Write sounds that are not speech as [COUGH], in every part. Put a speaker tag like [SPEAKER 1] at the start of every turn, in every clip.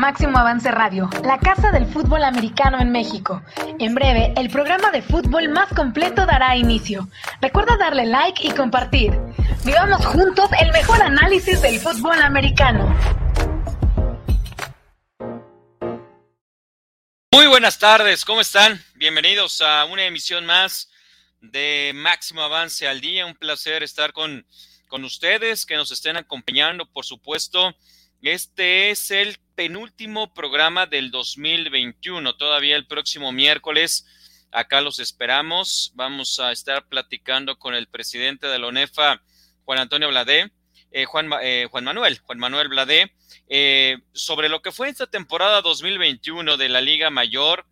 [SPEAKER 1] Máximo Avance Radio, la casa del fútbol americano en México. En breve, el programa de fútbol más completo dará inicio. Recuerda darle like y compartir. Vivamos juntos el mejor análisis del fútbol americano.
[SPEAKER 2] Muy buenas tardes, ¿cómo están? Bienvenidos a una emisión más de Máximo Avance al Día. Un placer estar con, con ustedes, que nos estén acompañando, por supuesto. Este es el penúltimo programa del 2021. Todavía el próximo miércoles, acá los esperamos. Vamos a estar platicando con el presidente de la ONEFA, Juan Antonio Bladé, eh, Juan, eh, Juan, Manuel, Juan Manuel Bladé, eh, sobre lo que fue esta temporada 2021 de la Liga Mayor,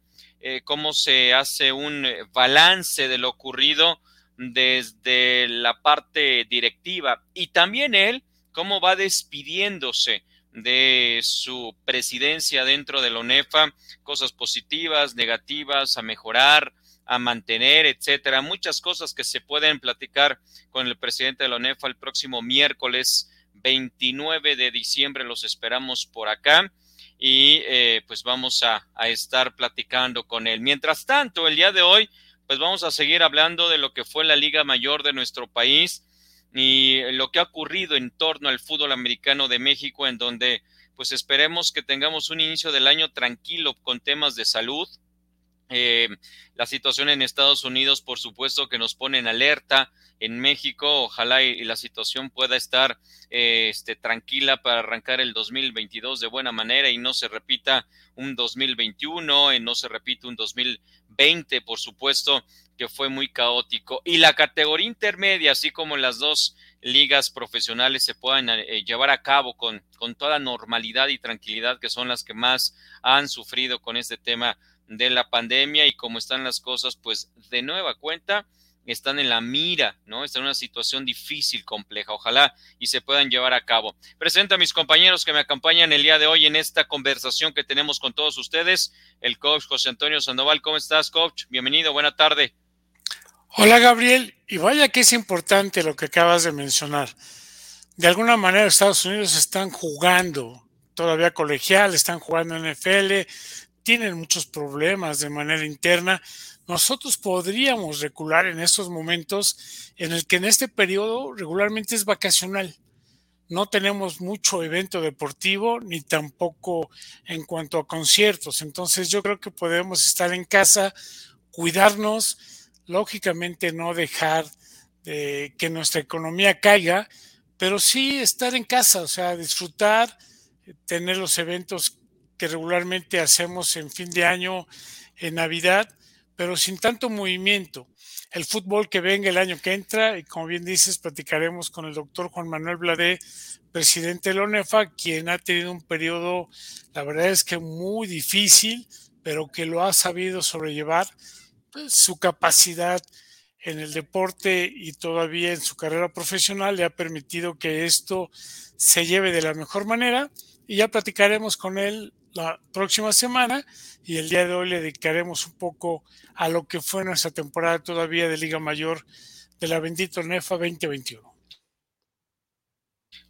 [SPEAKER 2] cómo se hace un balance de lo ocurrido desde la parte directiva y también él, cómo va despidiéndose de su presidencia dentro de la ONEFA, cosas positivas, negativas, a mejorar, a mantener, etcétera. Muchas cosas que se pueden platicar con el presidente de la ONEFA el próximo miércoles 29 de diciembre. Los esperamos por acá y eh, pues vamos a, a estar platicando con él. Mientras tanto, el día de hoy, pues vamos a seguir hablando de lo que fue la Liga Mayor de nuestro país y lo que ha ocurrido en torno al fútbol americano de México, en donde pues esperemos que tengamos un inicio del año tranquilo con temas de salud. Eh, la situación en Estados Unidos, por supuesto, que nos pone en alerta. En México, ojalá y, la situación pueda estar eh, este, tranquila para arrancar el 2022 de buena manera y no se repita un 2021, y no se repita un 2020, por supuesto, que fue muy caótico. Y la categoría intermedia, así como las dos ligas profesionales se puedan eh, llevar a cabo con, con toda normalidad y tranquilidad, que son las que más han sufrido con este tema de la pandemia y como están las cosas, pues de nueva cuenta están en la mira, ¿no? Están en una situación difícil, compleja. Ojalá y se puedan llevar a cabo. Presento a mis compañeros que me acompañan el día de hoy en esta conversación que tenemos con todos ustedes. El coach José Antonio Sandoval. ¿Cómo estás, coach? Bienvenido, buena tarde.
[SPEAKER 3] Hola Gabriel, y vaya que es importante lo que acabas de mencionar. De alguna manera Estados Unidos están jugando todavía colegial, están jugando en NFL, tienen muchos problemas de manera interna. Nosotros podríamos recular en estos momentos en el que en este periodo regularmente es vacacional. No tenemos mucho evento deportivo ni tampoco en cuanto a conciertos. Entonces yo creo que podemos estar en casa, cuidarnos, lógicamente no dejar de que nuestra economía caiga, pero sí estar en casa, o sea, disfrutar, tener los eventos que regularmente hacemos en fin de año, en Navidad, pero sin tanto movimiento. El fútbol que venga el año que entra, y como bien dices, platicaremos con el doctor Juan Manuel Bladé, presidente de la ONEFA, quien ha tenido un periodo, la verdad es que muy difícil, pero que lo ha sabido sobrellevar pues, su capacidad en el deporte y todavía en su carrera profesional le ha permitido que esto se lleve de la mejor manera y ya platicaremos con él la próxima semana y el día de hoy le dedicaremos un poco a lo que fue nuestra temporada todavía de Liga Mayor de la bendita NEFA 2021.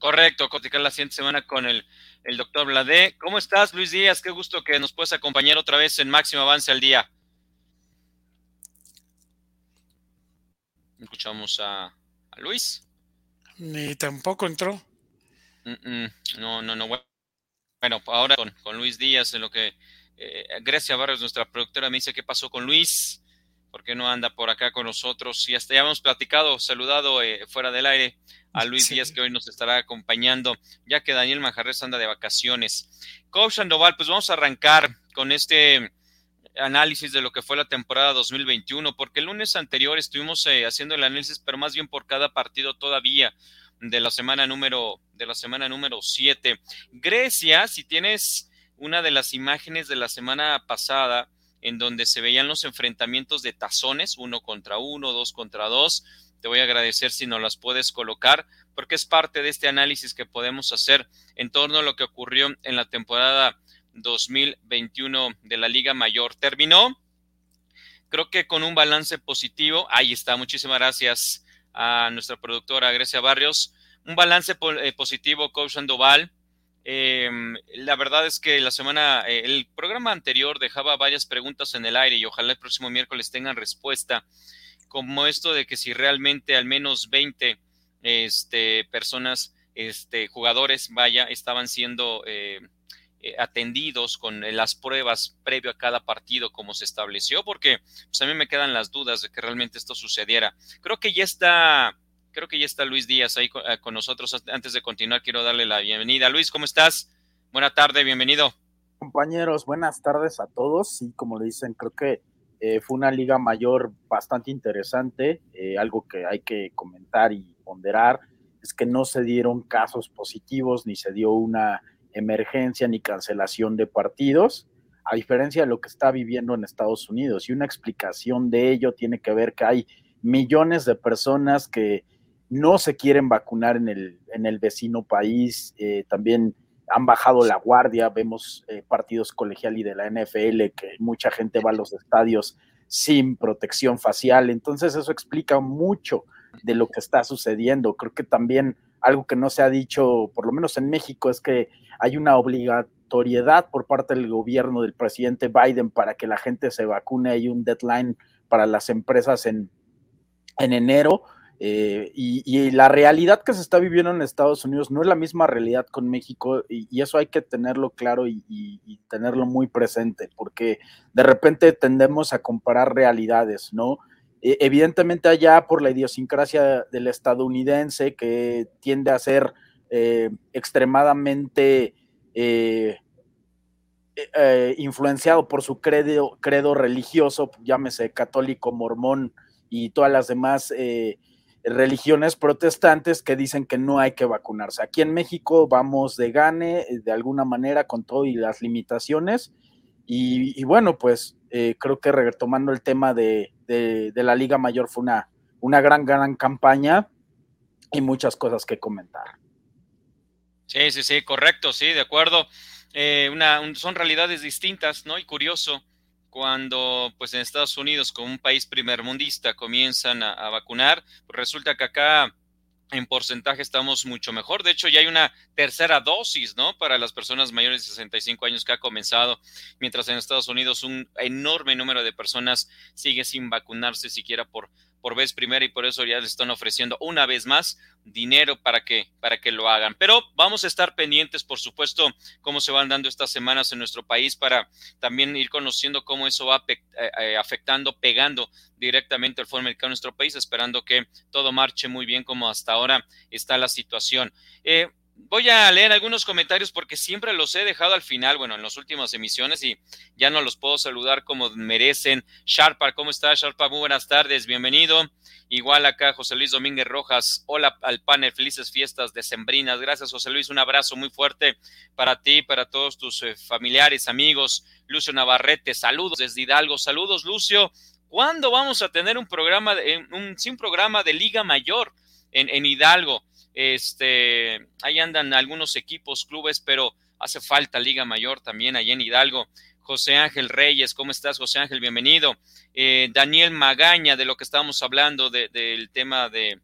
[SPEAKER 2] Correcto, platicar la siguiente semana con el, el doctor Bladé. ¿Cómo estás, Luis Díaz? Qué gusto que nos puedes acompañar otra vez en Máximo Avance al Día. Escuchamos a, Luis.
[SPEAKER 3] Ni tampoco entró.
[SPEAKER 2] no, no, no. Bueno, ahora con, Luis Díaz, en lo que eh, Grecia Barrios, nuestra productora, me dice qué pasó con Luis, por qué no anda por acá con nosotros. Y hasta ya hemos platicado, saludado eh, fuera del aire a Luis Díaz, que hoy nos estará acompañando, ya que Daniel Manjarres anda de vacaciones. Coach Sandoval, pues vamos a arrancar con este análisis de lo que fue la temporada 2021, porque el lunes anterior estuvimos eh, haciendo el análisis, pero más bien por cada partido todavía de la semana número de la semana número 7. Grecia, si tienes una de las imágenes de la semana pasada en donde se veían los enfrentamientos de tazones, uno contra uno, dos contra dos, te voy a agradecer si nos las puedes colocar, porque es parte de este análisis que podemos hacer en torno a lo que ocurrió en la temporada 2021 de la Liga Mayor. Terminó, creo que con un balance positivo. Ahí está, muchísimas gracias a nuestra productora Grecia Barrios. Un balance eh, positivo, Coach Sandoval. Em, la verdad es que la semana, eh, el programa anterior dejaba varias preguntas en el aire y ojalá el próximo miércoles tengan respuesta, como esto de que si realmente al menos 20 este, personas, este, jugadores, vaya, estaban siendo eh, eh, atendidos con las pruebas previo a cada partido como se estableció, porque pues, a mí me quedan las dudas de que realmente esto sucediera. Creo que ya está Creo que ya está Luis Díaz ahí eh, con, nosotros. Antes de continuar, quiero darle la bienvenida. Luis, ¿cómo estás? Buena tarde, bienvenido.
[SPEAKER 4] Compañeros, buenas tardes a todos. Sí, como le dicen, creo que eh, fue una liga mayor bastante interesante. Eh, algo que hay que comentar y ponderar es que no se dieron casos positivos, ni se dio una emergencia ni cancelación de partidos, a diferencia de lo que está viviendo en Estados Unidos. Y una explicación de ello tiene que ver que hay millones de personas que no se quieren vacunar en el, en el vecino país, eh, también han bajado la guardia, vemos eh, partidos colegial y de la NFL que mucha gente va a los estadios sin protección facial, entonces eso explica mucho de lo que está sucediendo. Creo que también algo que no se ha dicho, por lo menos en México, es que hay una obligatoriedad por parte del gobierno del presidente Biden para que la gente se vacune. Hay un deadline para las empresas en, en enero. Eh, y, la realidad que se está viviendo en Estados Unidos no es la misma realidad con México y, eso hay que tenerlo claro y, tenerlo muy presente porque de repente tendemos a comparar realidades, ¿no? E, evidentemente allá por la idiosincrasia del estadounidense que tiende a ser eh, extremadamente eh, influenciado por su credo, credo religioso, llámese católico, mormón y todas las demás religiones protestantes que dicen que no hay que vacunarse. Aquí en México vamos de gane eh, de alguna manera con todo y las limitaciones. Y, bueno, pues eh, creo que retomando el tema de, la Liga Mayor fue una, una gran, gran campaña y muchas cosas que comentar.
[SPEAKER 2] Sí, sí, sí, correcto, sí, de acuerdo. Eh, una, son realidades distintas, ¿no? Y curioso cuando pues en Estados Unidos como un país primermundista comienzan a, vacunar, pues resulta que acá en porcentaje estamos mucho mejor. De hecho, ya hay una tercera dosis, ¿no? Para las personas mayores de 65 años que ha comenzado, mientras en Estados Unidos un enorme número de personas sigue sin vacunarse siquiera por por vez primera y por eso ya les están ofreciendo una vez más dinero para que, para que lo hagan. Pero vamos a estar pendientes, por supuesto, cómo se van dando estas semanas en nuestro país para también ir conociendo cómo eso va eh, eh, afectando, pegando directamente al fútbol americano en nuestro país, esperando que todo marche muy bien como hasta ahora está la situación. Eh, voy a leer algunos comentarios porque siempre los he dejado al final, bueno, en las últimas emisiones y ya no los puedo saludar como merecen. Sharpa, ¿cómo estás, Sharpa? Muy buenas tardes, bienvenido. Igual acá, José Luis Domínguez Rojas. Hola al panel, felices fiestas decembrinas. Gracias, José Luis. Un abrazo muy fuerte para ti, para todos tus eh, familiares, amigos. Lucio Navarrete, saludos desde Hidalgo. Saludos, Lucio. ¿Cuándo vamos a tener un programa, de, un, sin programa de Liga Mayor en, en Hidalgo? Este, ahí andan algunos equipos, clubes, pero hace falta Liga Mayor también allá en Hidalgo. José Ángel Reyes, ¿cómo estás, José Ángel? Bienvenido. Eh, Daniel Magaña, de lo que estábamos hablando del tema de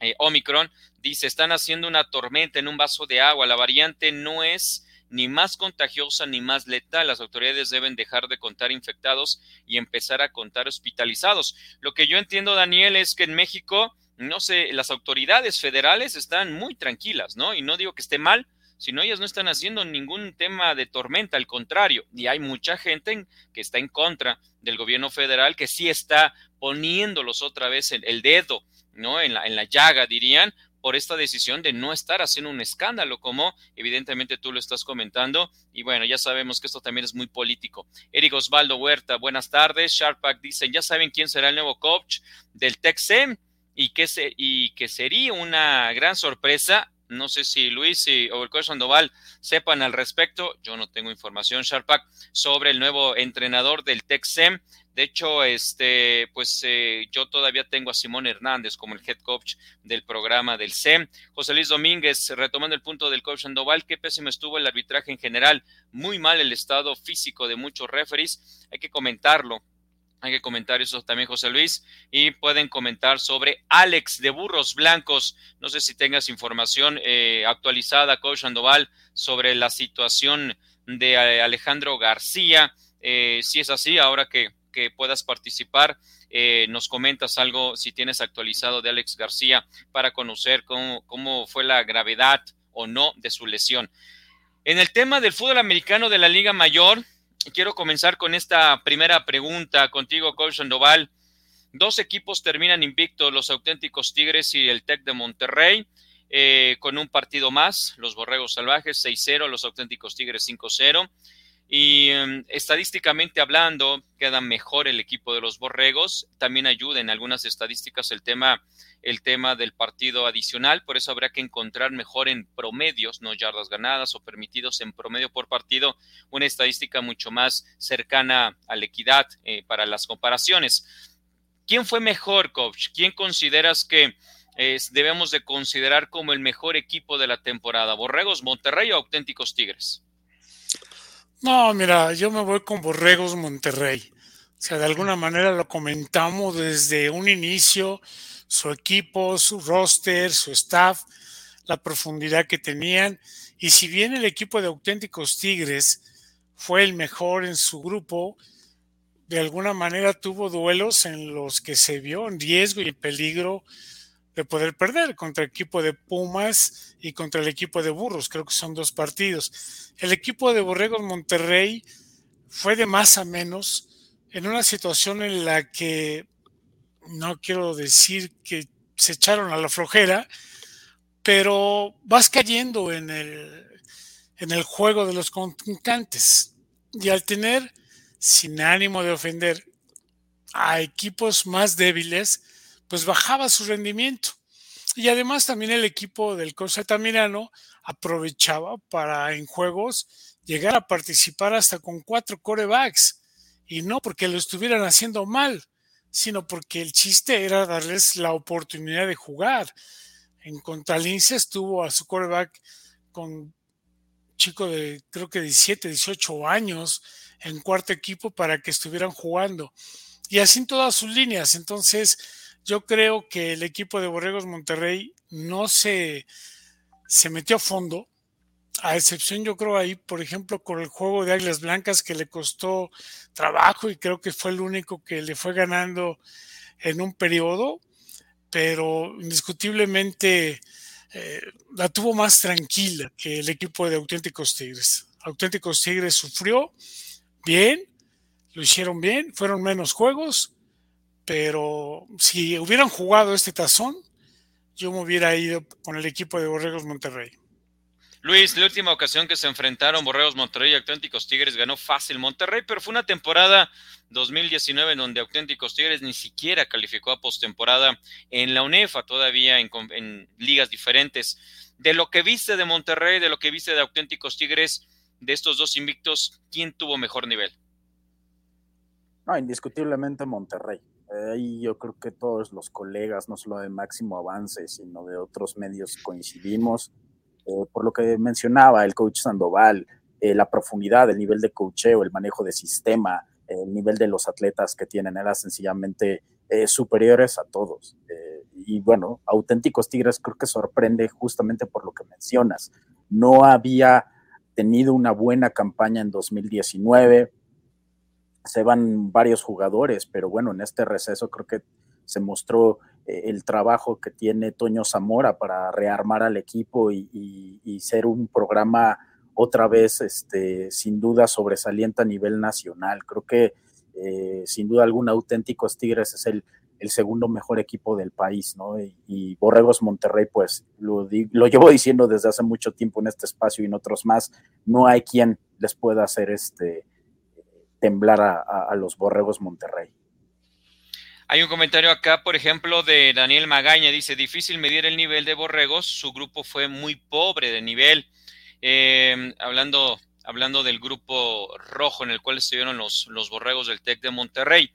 [SPEAKER 2] eh, Omicron, dice, están haciendo una tormenta en un vaso de agua. La variante no es ni más contagiosa ni más letal. Las autoridades deben dejar de contar infectados y empezar a contar hospitalizados. Lo que yo entiendo, Daniel, es que en México no sé, las autoridades federales están muy tranquilas, ¿no? Y no digo que esté mal, sino ellas no están haciendo ningún tema de tormenta, al contrario, y hay mucha gente que está en contra del gobierno federal que sí está poniéndolos otra vez el, dedo, ¿no? En la, en la llaga, dirían, por esta decisión de no estar haciendo un escándalo, como evidentemente tú lo estás comentando. Y bueno, ya sabemos que esto también es muy político. Eric Osvaldo Huerta, buenas tardes. Sharpak dicen, ya saben quién será el nuevo coach del Texem y que, se, y que sería una gran sorpresa. No sé si Luis o el coach Sandoval sepan al respecto. Yo no tengo información, Sharpak, sobre el nuevo entrenador del Texem. De hecho, este, pues eh, yo todavía tengo a Simón Hernández como el head coach del programa del SEM. José Luis Domínguez, retomando el punto del coach Sandoval, qué pésimo estuvo el arbitraje en general. Muy mal el estado físico de muchos referees. Hay que comentarlo Que comentar eso también, José Luis. Y pueden comentar sobre Alex de Burros Blancos. No sé si tengas información eh, actualizada, Coach Sandoval, sobre la situación de eh, Alejandro García. Eh, si es así, ahora que, que puedas participar, nos comentas algo, si tienes actualizado de Alex García, para conocer cómo, cómo fue la gravedad o no de su lesión. En el tema del fútbol americano de la Liga Mayor, quiero comenzar con esta primera pregunta contigo, Coach Sandoval. Dos equipos terminan invictos, los auténticos Tigres y el Tec de Monterrey, eh, con un partido más, los Borregos Salvajes 6-0, los auténticos Tigres 5-0. Y em, estadísticamente hablando, queda mejor el equipo de los Borregos. También ayuda en algunas estadísticas el tema, el tema del partido adicional. Por eso habrá que encontrar mejor en promedios, no yardas ganadas o permitidos en promedio por partido, una estadística mucho más cercana a la equidad eh, para las comparaciones. ¿Quién fue mejor, coach? ¿Quién consideras que eh, debemos de considerar como el mejor equipo de la temporada? ¿Borregos, Monterrey o auténticos Tigres?
[SPEAKER 3] No, mira, yo me voy con Borregos Monterrey. O sea, de alguna manera lo comentamos desde un inicio, su equipo, su roster, su staff, la profundidad que tenían. Y si bien el equipo de auténticos Tigres fue el mejor en su grupo, de alguna manera tuvo duelos en los que se vio en riesgo y en peligro de poder perder contra el equipo de Pumas y contra el equipo de Burros. Creo que son dos partidos. El equipo de Borregos Monterrey fue de más a menos en una situación en la que no quiero decir que se echaron a la flojera, pero vas cayendo en el, en el juego de los contrincantes. Y al tener, sin ánimo de ofender, a equipos más débiles, pues bajaba su rendimiento. Y además también el equipo del Corseta Mirano aprovechaba para en juegos llegar a participar hasta con cuatro corebacks. Y no porque lo estuvieran haciendo mal, sino porque el chiste era darles la oportunidad de jugar. En Contralince estuvo a su coreback con chico de creo que 17, 18 años en cuarto equipo para que estuvieran jugando. Y así en todas sus líneas. Entonces, yo creo que el equipo de Borregos Monterrey no se, se metió a fondo, a excepción yo creo ahí, por ejemplo, con el juego de Águilas Blancas que le costó trabajo y creo que fue el único que le fue ganando en un periodo, pero indiscutiblemente eh, la tuvo más tranquila que el equipo de Auténticos Tigres. Auténticos Tigres sufrió bien, lo hicieron bien, fueron menos juegos, pero si hubieran jugado este tazón, yo me hubiera ido con el equipo de Borregos Monterrey.
[SPEAKER 2] Luis, la última ocasión que se enfrentaron Borregos Monterrey y Auténticos Tigres ganó fácil Monterrey, pero fue una temporada 2019 en donde Auténticos Tigres ni siquiera calificó a postemporada en la UNEFA, todavía en, en, ligas diferentes. De lo que viste de Monterrey, de lo que viste de Auténticos Tigres, de estos dos invictos, ¿quién tuvo mejor nivel?
[SPEAKER 4] No, indiscutiblemente Monterrey. Ahí yo creo que todos los colegas, no solo de Máximo Avance, sino de otros medios coincidimos. Eh, por lo que mencionaba el coach Sandoval, eh, la profundidad, el nivel de coacheo, el manejo de sistema, el nivel de los atletas que tienen, eran sencillamente eh, superiores a todos. y bueno, auténticos Tigres creo que sorprende justamente por lo que mencionas. No había tenido una buena campaña en 2019 se van varios jugadores, pero bueno, en este receso creo que se mostró eh, el trabajo que tiene Toño Zamora para rearmar al equipo y, ser un programa otra vez, este, sin duda, sobresaliente a nivel nacional. Creo que eh, sin duda alguna Auténticos Tigres es el, segundo mejor equipo del país, ¿no? Y, Borregos Monterrey, pues lo, lo llevo [LAUGHS] diciendo desde hace mucho tiempo en este espacio y en otros más, no hay quien les pueda hacer este temblar a, los Borregos Monterrey.
[SPEAKER 2] Hay un comentario acá, por ejemplo, de Daniel Magaña, dice, difícil medir el nivel de Borregos, su grupo fue muy pobre de nivel. Em, hablando, hablando del grupo rojo en el cual estuvieron los, los Borregos del TEC de Monterrey.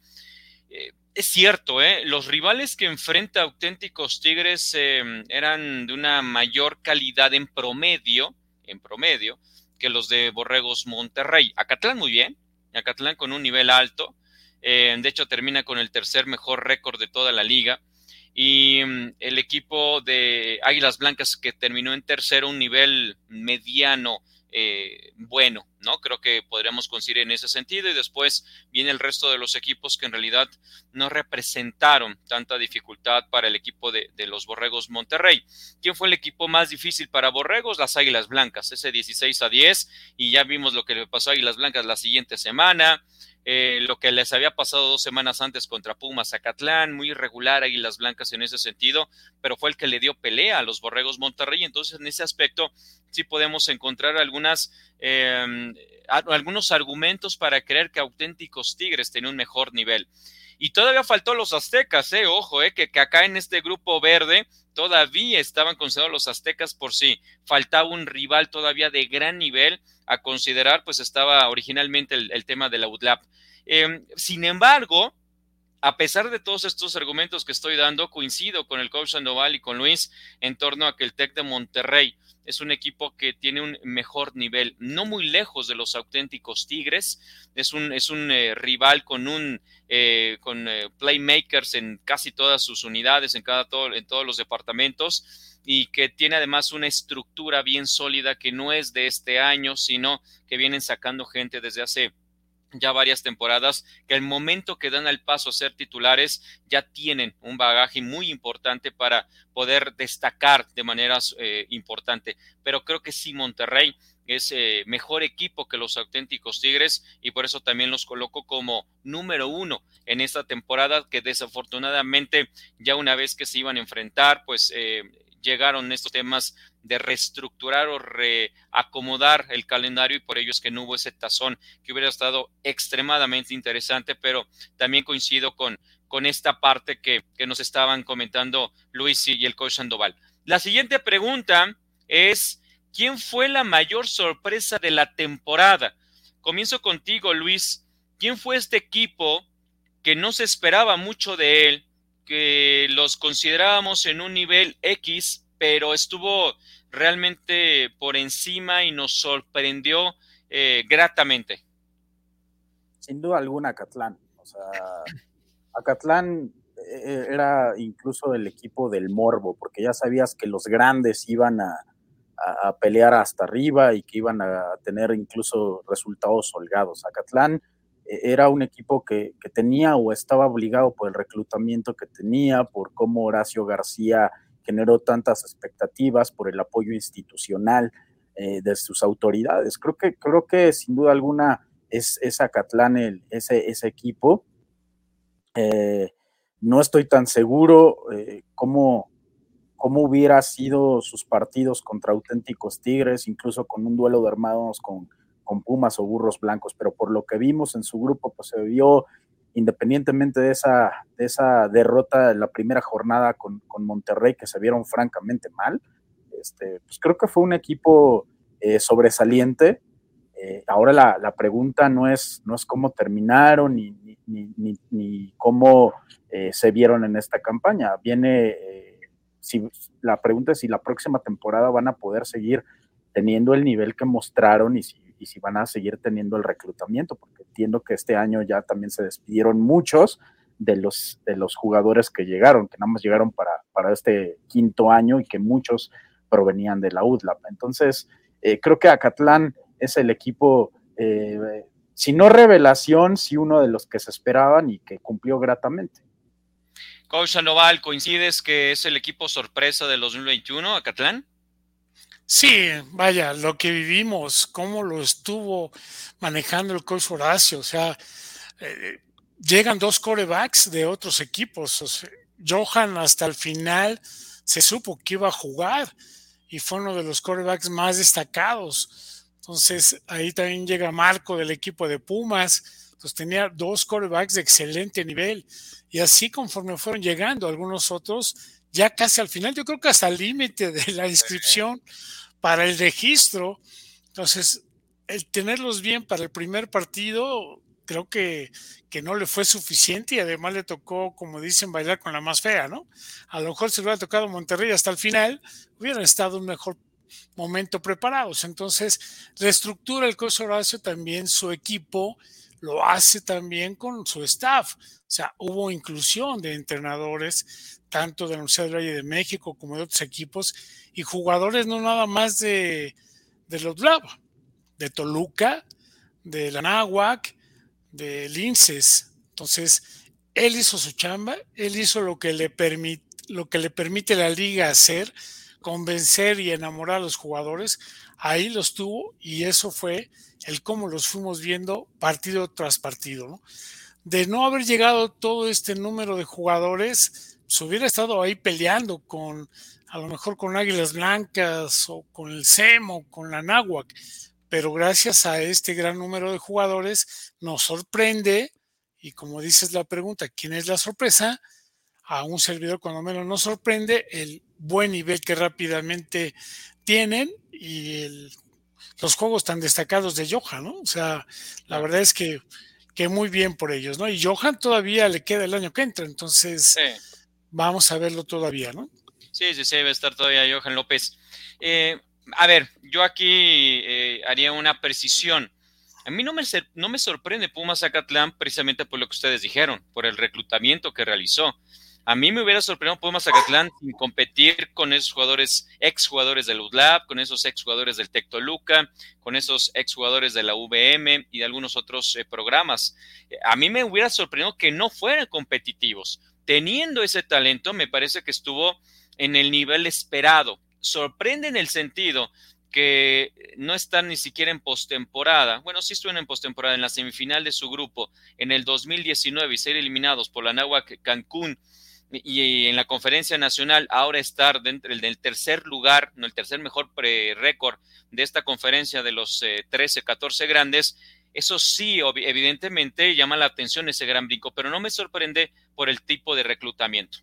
[SPEAKER 2] Eh, es cierto, ¿eh? los rivales que enfrenta auténticos Tigres em, eran de una mayor calidad en promedio, en promedio, que los de Borregos Monterrey. Acatlán muy bien, Acatlán con un nivel alto, de hecho, termina con el tercer mejor récord de toda la liga y mm, el equipo de Águilas Blancas que terminó en tercero, un nivel mediano eh, bueno, ¿no? Creo que podríamos coincidir en ese sentido y después viene el resto de los equipos que en realidad no representaron tanta dificultad para el equipo de, de los Borregos Monterrey. ¿Quién fue el equipo más difícil para Borregos? Las Águilas Blancas, ese 16 a 10 y ya vimos lo que le pasó a Águilas Blancas la siguiente semana. Eh, lo que les había pasado dos semanas antes contra Pumas Zacatlán, muy irregular Águilas Blancas en ese sentido, pero fue el que le dio pelea a los Borregos Monterrey, entonces en ese aspecto sí podemos encontrar algunas, em, algunos argumentos para creer que auténticos Tigres tienen un mejor nivel. Y todavía faltó los aztecas, eh, ojo, eh, que, que acá en este grupo verde todavía estaban considerados los aztecas por sí. Faltaba un rival todavía de gran nivel a considerar, pues estaba originalmente el, tema de la UDLAP. Em, sin embargo, a pesar de todos estos argumentos que estoy dando, coincido con el coach Sandoval y con Luis en torno a que el TEC de Monterrey es un equipo que tiene un mejor nivel, no muy lejos de los auténticos Tigres, es un, es un eh, rival con un eh, con eh, playmakers en casi todas sus unidades, en cada todo, en todos los departamentos y que tiene además una estructura bien sólida que no es de este año, sino que vienen sacando gente desde hace ya varias temporadas que al momento que dan el paso a ser titulares ya tienen un bagaje muy importante para poder destacar de manera eh, importante. Pero creo que sí, Monterrey es eh, mejor equipo que los auténticos Tigres y por eso también los coloco como número uno en esta temporada que desafortunadamente ya una vez que se iban a enfrentar, pues eh, llegaron estos temas de reestructurar o reacomodar el calendario y por ello es que no hubo ese tazón que hubiera estado extremadamente interesante, pero también coincido con, con esta parte que, que nos estaban comentando Luis y el coach Sandoval. La siguiente pregunta es, ¿quién fue la mayor sorpresa de la temporada? Comienzo contigo, Luis. ¿Quién fue este equipo que no se esperaba mucho de él, que los considerábamos en un nivel X, pero estuvo realmente por encima y nos sorprendió eh, gratamente.
[SPEAKER 4] Sin duda alguna, Acatlán. O sea, Acatlán eh, era incluso el equipo del morbo, porque ya sabías que los grandes iban a, pelear hasta arriba y que iban a tener incluso resultados holgados. Acatlán era un equipo que, tenía o estaba obligado por el reclutamiento que tenía, por cómo Horacio García generó tantas expectativas, por el apoyo institucional eh, de sus autoridades. Creo que, creo que sin duda alguna es, es Acatlán ese, ese equipo. Eh, no estoy tan seguro eh, cómo, cómo hubiera sido sus partidos contra auténticos Tigres, incluso con un duelo de hermanos con con Pumas o Burros Blancos, pero por lo que vimos en su grupo, pues se vio, independientemente de esa, de esa derrota en la primera jornada con, Monterrey, que se vieron francamente mal, este, pues creo que fue un equipo eh, sobresaliente. Eh, ahora la, pregunta no es, no es cómo terminaron ni, ni, cómo eh, se vieron en esta campaña. Viene, si, la pregunta es si la próxima temporada van a poder seguir teniendo el nivel que mostraron y si y si van a seguir teniendo el reclutamiento, porque entiendo que este año ya también se despidieron muchos de los, de los jugadores que llegaron, que nada más llegaron para, para este quinto año y que muchos provenían de la UDLAP. Entonces, eh, creo que Acatlán es el equipo, eh, si no revelación, sí uno de los que se esperaban y que cumplió gratamente.
[SPEAKER 2] Coach Sandoval, ¿coincides que es el equipo sorpresa de 2021, Acatlán?
[SPEAKER 3] Sí, vaya, lo que vivimos, cómo lo estuvo manejando el coach Horacio, o sea, eh, llegan dos corebacks de otros equipos. Johan hasta el final se supo que iba a jugar y fue uno de los corebacks más destacados. Entonces ahí también llega Marco del equipo de Pumas. Entonces tenía dos corebacks de excelente nivel. Y así conforme fueron llegando algunos otros, ya casi al final, yo creo que hasta el límite de la inscripción para el registro. Entonces, el tenerlos bien para el primer partido, creo que, que, no le fue suficiente y además le tocó, como dicen, bailar con la más fea, ¿no? A lo mejor si hubiera tocado Monterrey hasta el final, hubieran estado un mejor, momento preparados. Entonces, reestructura el coach Horacio también su equipo, lo hace también con su staff. O sea, hubo inclusión de entrenadores, tanto de la Universidad del Valle de México como de otros equipos, y jugadores no nada más de, de los Lab, de Toluca, de la Náhuac, de Linces. Entonces, él hizo su chamba, él hizo lo que le permite lo que le permite la liga hacer, convencer y enamorar a los jugadores, ahí los tuvo y eso fue el cómo los fuimos viendo partido tras partido. De no haber llegado todo este número de jugadores, se hubiera estado ahí peleando con, a lo mejor con Águilas Blancas o con el SEMO, con la Náhuac, pero gracias a este gran número de jugadores nos sorprende y como dices la pregunta, ¿quién es la sorpresa? a un servidor cuando menos nos sorprende el buen nivel que rápidamente tienen y los juegos tan destacados de Johan, ¿no? O sea, la verdad es que, que, muy bien por ellos, ¿no? Y Johan todavía le queda el año que entra, entonces vamos a verlo todavía, ¿no?
[SPEAKER 2] Sí, sí, sí, debe estar todavía Johan López. Eh, a ver, yo aquí eh, haría una precisión. A mí no me, no me sorprende Pumas Zacatlán precisamente por lo que ustedes dijeron, por el reclutamiento que realizó. A mí me hubiera sorprendido Pumas Zacatlán sin competir con esos jugadores, ex jugadores del UDLAB, con esos ex jugadores del Tecto Luca, con esos ex jugadores de la VM y de algunos otros eh, programas. A mí me hubiera sorprendido que no fueran competitivos. Teniendo ese talento, me parece que estuvo en el nivel esperado. Sorprende en el sentido que no están ni siquiera en postemporada. Bueno, sí estuvieron en postemporada en la semifinal de su grupo en el 2019 y ser eliminados por la Nahuac Cancún y en la conferencia nacional ahora estar dentro del tercer lugar, no el tercer mejor récord de esta conferencia de los 13, eh, 14 grandes, eso sí, evidentemente llama la atención ese gran brinco, pero no me sorprende por el tipo de reclutamiento.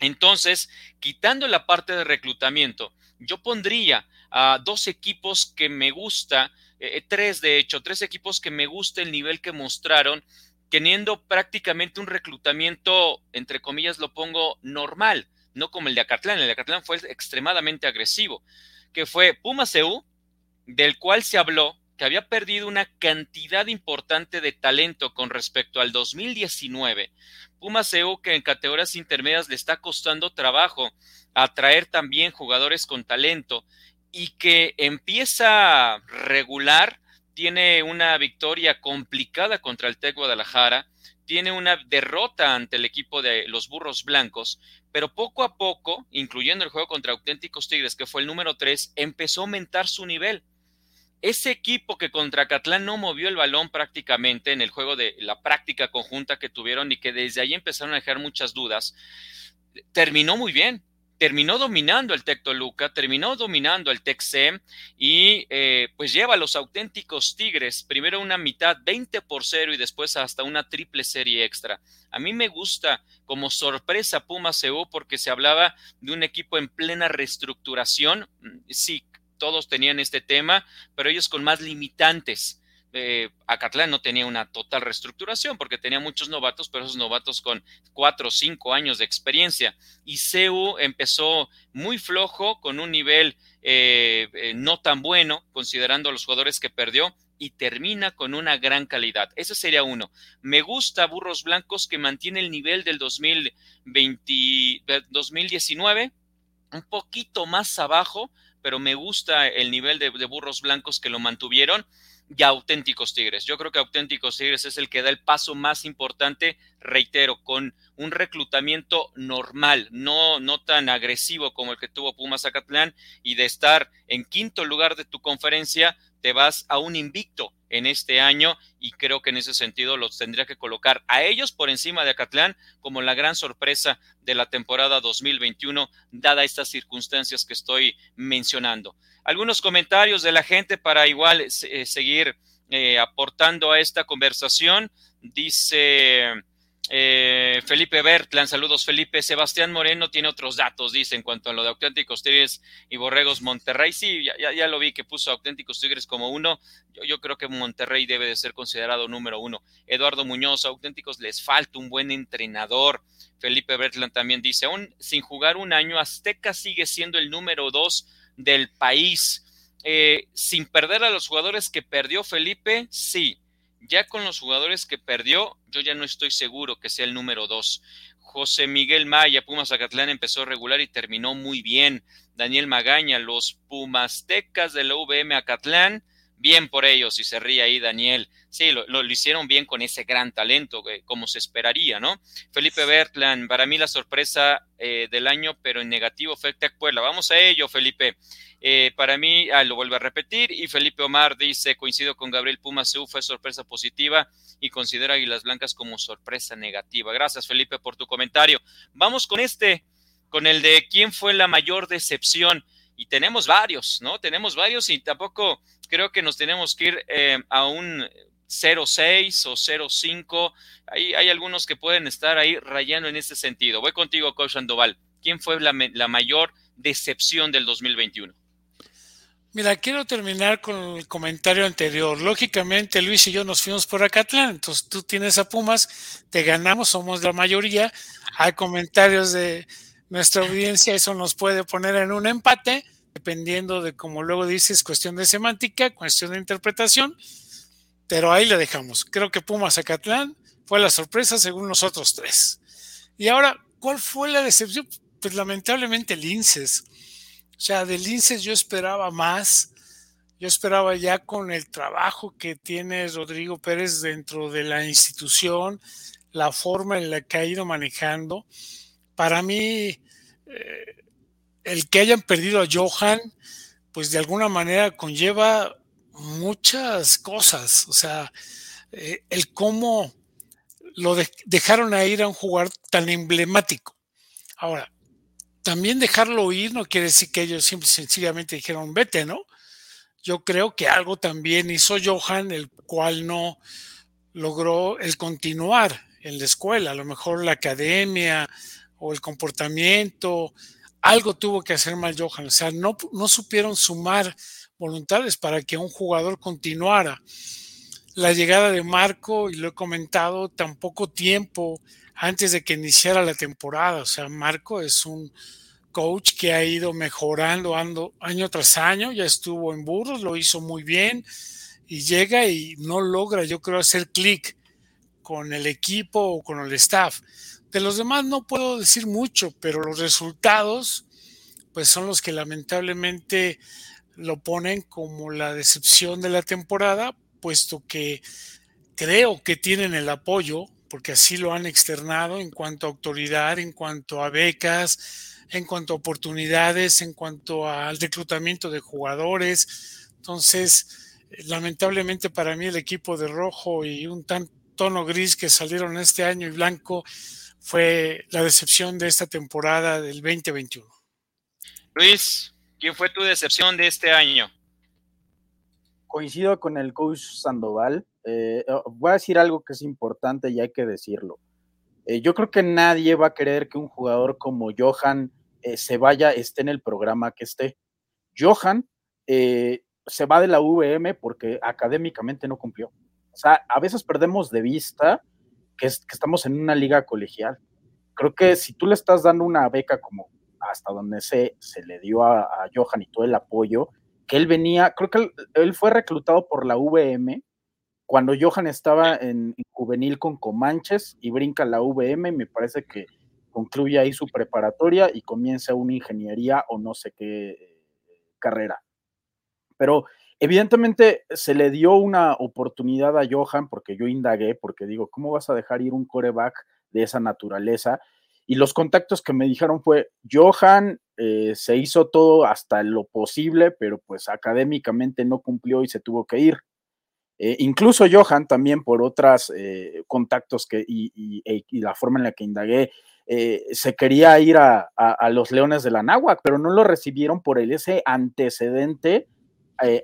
[SPEAKER 2] Entonces, quitando la parte de reclutamiento, yo pondría a dos equipos que me gusta, eh, tres de hecho, tres equipos que me gusta el nivel que mostraron teniendo prácticamente un reclutamiento, entre comillas lo pongo, normal, no como el de Acatlán. El de Acatlán fue extremadamente agresivo, que fue Puma CU, del cual se habló que había perdido una cantidad importante de talento con respecto al 2019. Puma que en categorías intermedias le está costando trabajo atraer también jugadores con talento y que empieza regular tiene una victoria complicada contra el TEC Guadalajara, tiene una derrota ante el equipo de los Burros Blancos, pero poco a poco, incluyendo el juego contra Auténticos Tigres, que fue el número 3, empezó a aumentar su nivel. Ese equipo que contra Catlán no movió el balón prácticamente en el juego de la práctica conjunta que tuvieron y que desde ahí empezaron a dejar muchas dudas, terminó muy bien terminó dominando el Tec Toluca, terminó dominando el Tec SEM y eh, pues lleva a los auténticos Tigres, primero una mitad 20 por cero y después hasta una triple serie extra. A mí me gusta como sorpresa Puma CU porque se hablaba de un equipo en plena reestructuración. Sí, todos tenían este tema, pero ellos con más limitantes eh, Acatlán no tenía una total reestructuración porque tenía muchos novatos, pero esos novatos con cuatro o cinco años de experiencia. Y CEU empezó muy flojo, con un nivel eh, eh, no tan bueno, considerando los jugadores que perdió, y termina con una gran calidad. Ese sería uno. Me gusta Burros Blancos que mantiene el nivel del 2020, 2019, un poquito más abajo, pero me gusta el nivel de Burros Blancos que lo mantuvieron y auténticos Tigres. Yo creo que auténticos Tigres es el que da el paso más importante, reitero, con un reclutamiento normal, no, no tan agresivo como el que tuvo Pumas Zacatlán y de estar en quinto lugar de tu conferencia, te vas a un invicto en este año y creo que en ese sentido los tendría que colocar a ellos por encima de Acatlán como la gran sorpresa de la temporada 2021, dada estas circunstancias que estoy mencionando. Algunos comentarios de la gente para igual eh, seguir eh, aportando a esta conversación. Dice eh, Felipe Bertlan, saludos Felipe. Sebastián Moreno tiene otros datos, dice, en cuanto a lo de auténticos tigres y borregos Monterrey. Sí, ya, ya, lo vi que puso auténticos tigres como uno. Yo, yo, creo que Monterrey debe de ser considerado número uno. Eduardo Muñoz, auténticos les falta un buen entrenador. Felipe Bertland también dice, aún sin jugar un año, Azteca sigue siendo el número dos del país. Eh, sin perder a los jugadores que perdió Felipe, sí. Ya con los jugadores que perdió, yo ya no estoy seguro que sea el número dos. José Miguel Maya, Pumas Acatlán empezó regular y terminó muy bien. Daniel Magaña, los Pumastecas de la VM Acatlán, bien por ellos, y se ríe ahí Daniel. Sí, lo, hicieron bien con ese gran talento, eh, como se esperaría, ¿no? Felipe Bertland, para mí la sorpresa eh, del año, pero en negativo fue Tec Puebla. Vamos a ello, Felipe. Eh, para mí, ah, lo vuelvo a repetir, y Felipe Omar dice, coincido con Gabriel Puma, fue sorpresa positiva y considera Águilas Blancas como sorpresa negativa. Gracias, Felipe, por tu comentario. Vamos con este, con el de quién fue la mayor decepción. Y tenemos varios, ¿no? Tenemos varios y tampoco creo que nos tenemos que ir a un 0.6 o 0.5. Hay, hay algunos que pueden estar ahí rayando en ese sentido. Voy contigo, Coach Sandoval. ¿Quién fue la, la mayor decepción del 2021?
[SPEAKER 3] Mira, quiero terminar con el comentario anterior. Lógicamente, Luis y yo nos fuimos por Acatlán, entonces tú tienes a Pumas, te ganamos, somos la mayoría. Hay comentarios de nuestra audiencia, eso nos puede poner en un empate, dependiendo de, como luego dices, cuestión de semántica, cuestión de interpretación. Pero ahí le dejamos. Creo que Pumas Zacatlán fue la sorpresa según nosotros tres. Y ahora, ¿cuál fue la decepción? Pues lamentablemente el. O sea, del INSES yo esperaba más. Yo esperaba ya con el trabajo que tiene Rodrigo Pérez dentro de la institución, la forma en la que ha ido manejando. Para mí, eh, el que hayan perdido a Johan, pues de alguna manera conlleva muchas cosas, o sea, eh, el cómo lo dejaron ir a un jugador tan emblemático. Ahora, también dejarlo ir no quiere decir que ellos simple sencillamente dijeron vete, ¿no? Yo creo que algo también hizo Johan, el cual no logró el continuar en la escuela, a lo mejor la academia o el comportamiento, algo tuvo que hacer mal Johan, o sea, no, no supieron sumar voluntades para que un jugador continuara. La llegada de Marco, y lo he comentado, tan poco tiempo antes de que iniciara la temporada. O sea, Marco es un coach que ha ido mejorando año tras año, ya estuvo en Burros, lo hizo muy bien y llega y no logra, yo creo, hacer clic con el equipo o con el staff. De los demás no puedo decir mucho, pero los resultados, pues son los que lamentablemente lo ponen como la decepción de la temporada, puesto que creo que tienen el apoyo, porque así lo han externado en cuanto a autoridad, en cuanto a becas, en cuanto a oportunidades, en cuanto al reclutamiento de jugadores. Entonces, lamentablemente para mí el equipo de rojo y un tono gris que salieron este año y blanco fue la decepción de esta temporada del 2021.
[SPEAKER 2] Luis, ¿Quién fue tu decepción de este año?
[SPEAKER 4] Coincido con el coach Sandoval. Eh, oh, voy a decir algo que es importante y hay que decirlo. Eh, yo creo que nadie va a querer que un jugador como Johan eh, se vaya, esté en el programa que esté. Johan se va de la VM porque académicamente no cumplió. O sea, a veces perdemos de vista que, estamos en una liga colegial. Creo que si tú le estás dando una beca como hasta donde se, se le dio a, Johan y todo el apoyo, que él venía, creo que él, fue reclutado por la VM cuando Johan estaba en, juvenil con Comanches y brinca la VM me parece que concluye ahí su preparatoria y comienza una ingeniería o no sé qué eh, carrera. Pero evidentemente se le dio una oportunidad a Johan porque yo indagué, porque digo, ¿cómo vas a dejar ir un coreback de esa naturaleza? Y los contactos que me dijeron fue, Johan eh, se hizo todo hasta lo posible, pero pues académicamente no cumplió y se tuvo que ir. Eh, incluso Johan también por otros eh, contactos que, y, la forma en la que indagué, se quería ir a, los Leones de la Náhuac, pero no lo recibieron por ese antecedente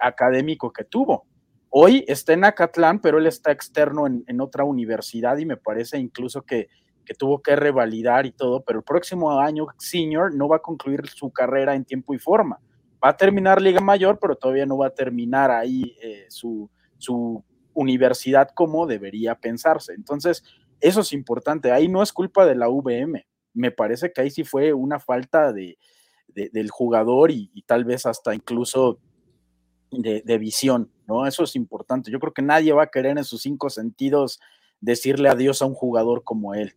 [SPEAKER 4] académico que tuvo. Hoy está en Acatlán, pero él está externo en otra universidad y me parece incluso que que tuvo que revalidar y todo, pero el próximo año senior no va a concluir su carrera en tiempo y forma. Va a terminar Liga Mayor, pero todavía no va a terminar ahí eh, su, su universidad como debería pensarse. Entonces, eso es importante. Ahí no es culpa de la VM. Me parece que ahí sí fue una falta de, del jugador y, tal vez hasta incluso de, visión, ¿no? Eso es importante. Yo creo que nadie va a querer en sus cinco sentidos decirle adiós a un jugador como él.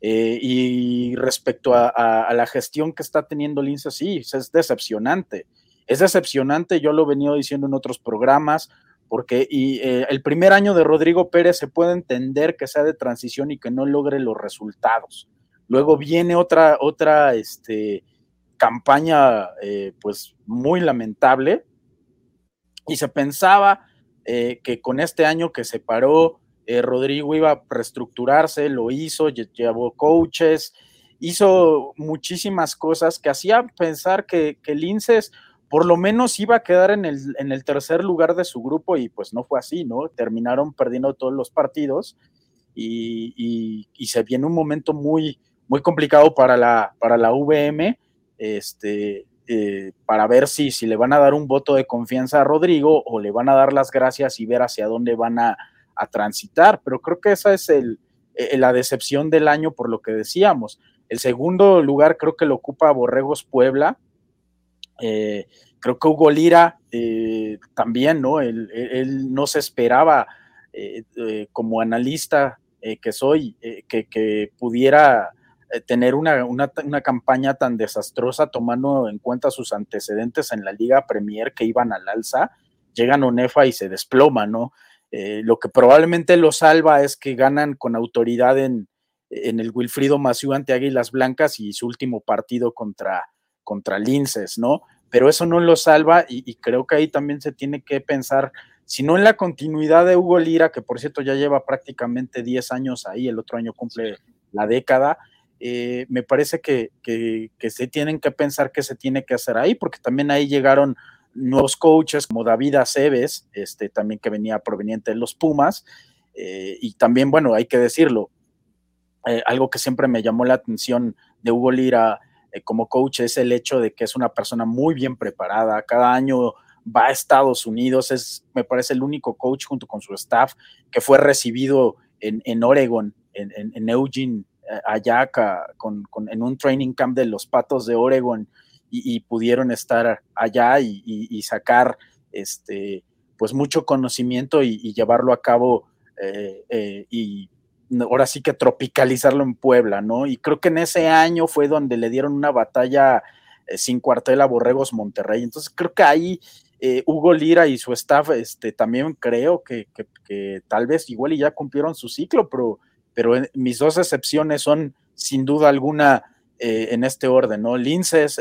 [SPEAKER 4] Eh, y respecto a, la gestión que está teniendo Lince, sí, es decepcionante. Es decepcionante, yo lo he venido diciendo en otros programas, porque y, eh, el primer año de Rodrigo Pérez se puede entender que sea de transición y que no logre los resultados. Luego viene otra, otra este, campaña eh, pues muy lamentable y se pensaba eh, que con este año que se paró, Rodrigo iba a reestructurarse, lo hizo, llevó coaches, hizo muchísimas cosas que hacían pensar que, que Linces por lo menos iba a quedar en el, en el tercer lugar de su grupo y pues no fue así, ¿no? Terminaron perdiendo todos los partidos y, se viene un momento muy, muy complicado para la, para la VM, este, eh, para ver si, si le van a dar un voto de confianza a Rodrigo o le van a dar las gracias y ver hacia dónde van a, transitar. Pero creo que esa es el, eh, la decepción del año por lo que decíamos. El segundo lugar creo que lo ocupa Borregos Puebla, eh, creo que Hugo Lira también, ¿no? Él, no se esperaba, como analista que soy, que, pudiera tener una, una, campaña tan desastrosa tomando en cuenta sus antecedentes en la Liga Premier que iban al alza, llegan a Onefa y se desploma, ¿no? lo que probablemente lo salva es que ganan con autoridad en, en el Wilfrido Maciú ante Águilas Blancas y su último partido contra, contra Linces, ¿no? Pero eso no lo salva y, creo que ahí también se tiene que pensar, si no en la continuidad de Hugo Lira, que por cierto ya lleva prácticamente 10 años ahí, el otro año cumple la década, eh, me parece que, se tienen que pensar qué se tiene que hacer ahí, porque también ahí llegaron nuevos coaches como David Aceves, este, también que venía proveniente de los Pumas, eh, y también, bueno, hay que decirlo, eh, algo que siempre me llamó la atención de Hugo Lira eh, como coach es el hecho de que es una persona muy bien preparada. Cada año va a Estados Unidos, es, me parece, el único coach junto con su staff que fue recibido en, en Oregon, en, en, Eugene, allá con, en un training camp de los Patos de Oregon y, pudieron estar allá y, sacar este, pues mucho conocimiento y, llevarlo a cabo eh, y ahora sí que tropicalizarlo en Puebla, ¿no? Y creo que en ese año fue donde le dieron una batalla eh, sin cuartel a Borregos Monterrey. Entonces creo que ahí eh, Hugo Lira y su staff este, también creo que, tal vez igual y ya cumplieron su ciclo, pero, pero mis dos excepciones son sin duda alguna eh, en este orden, ¿no? Linces,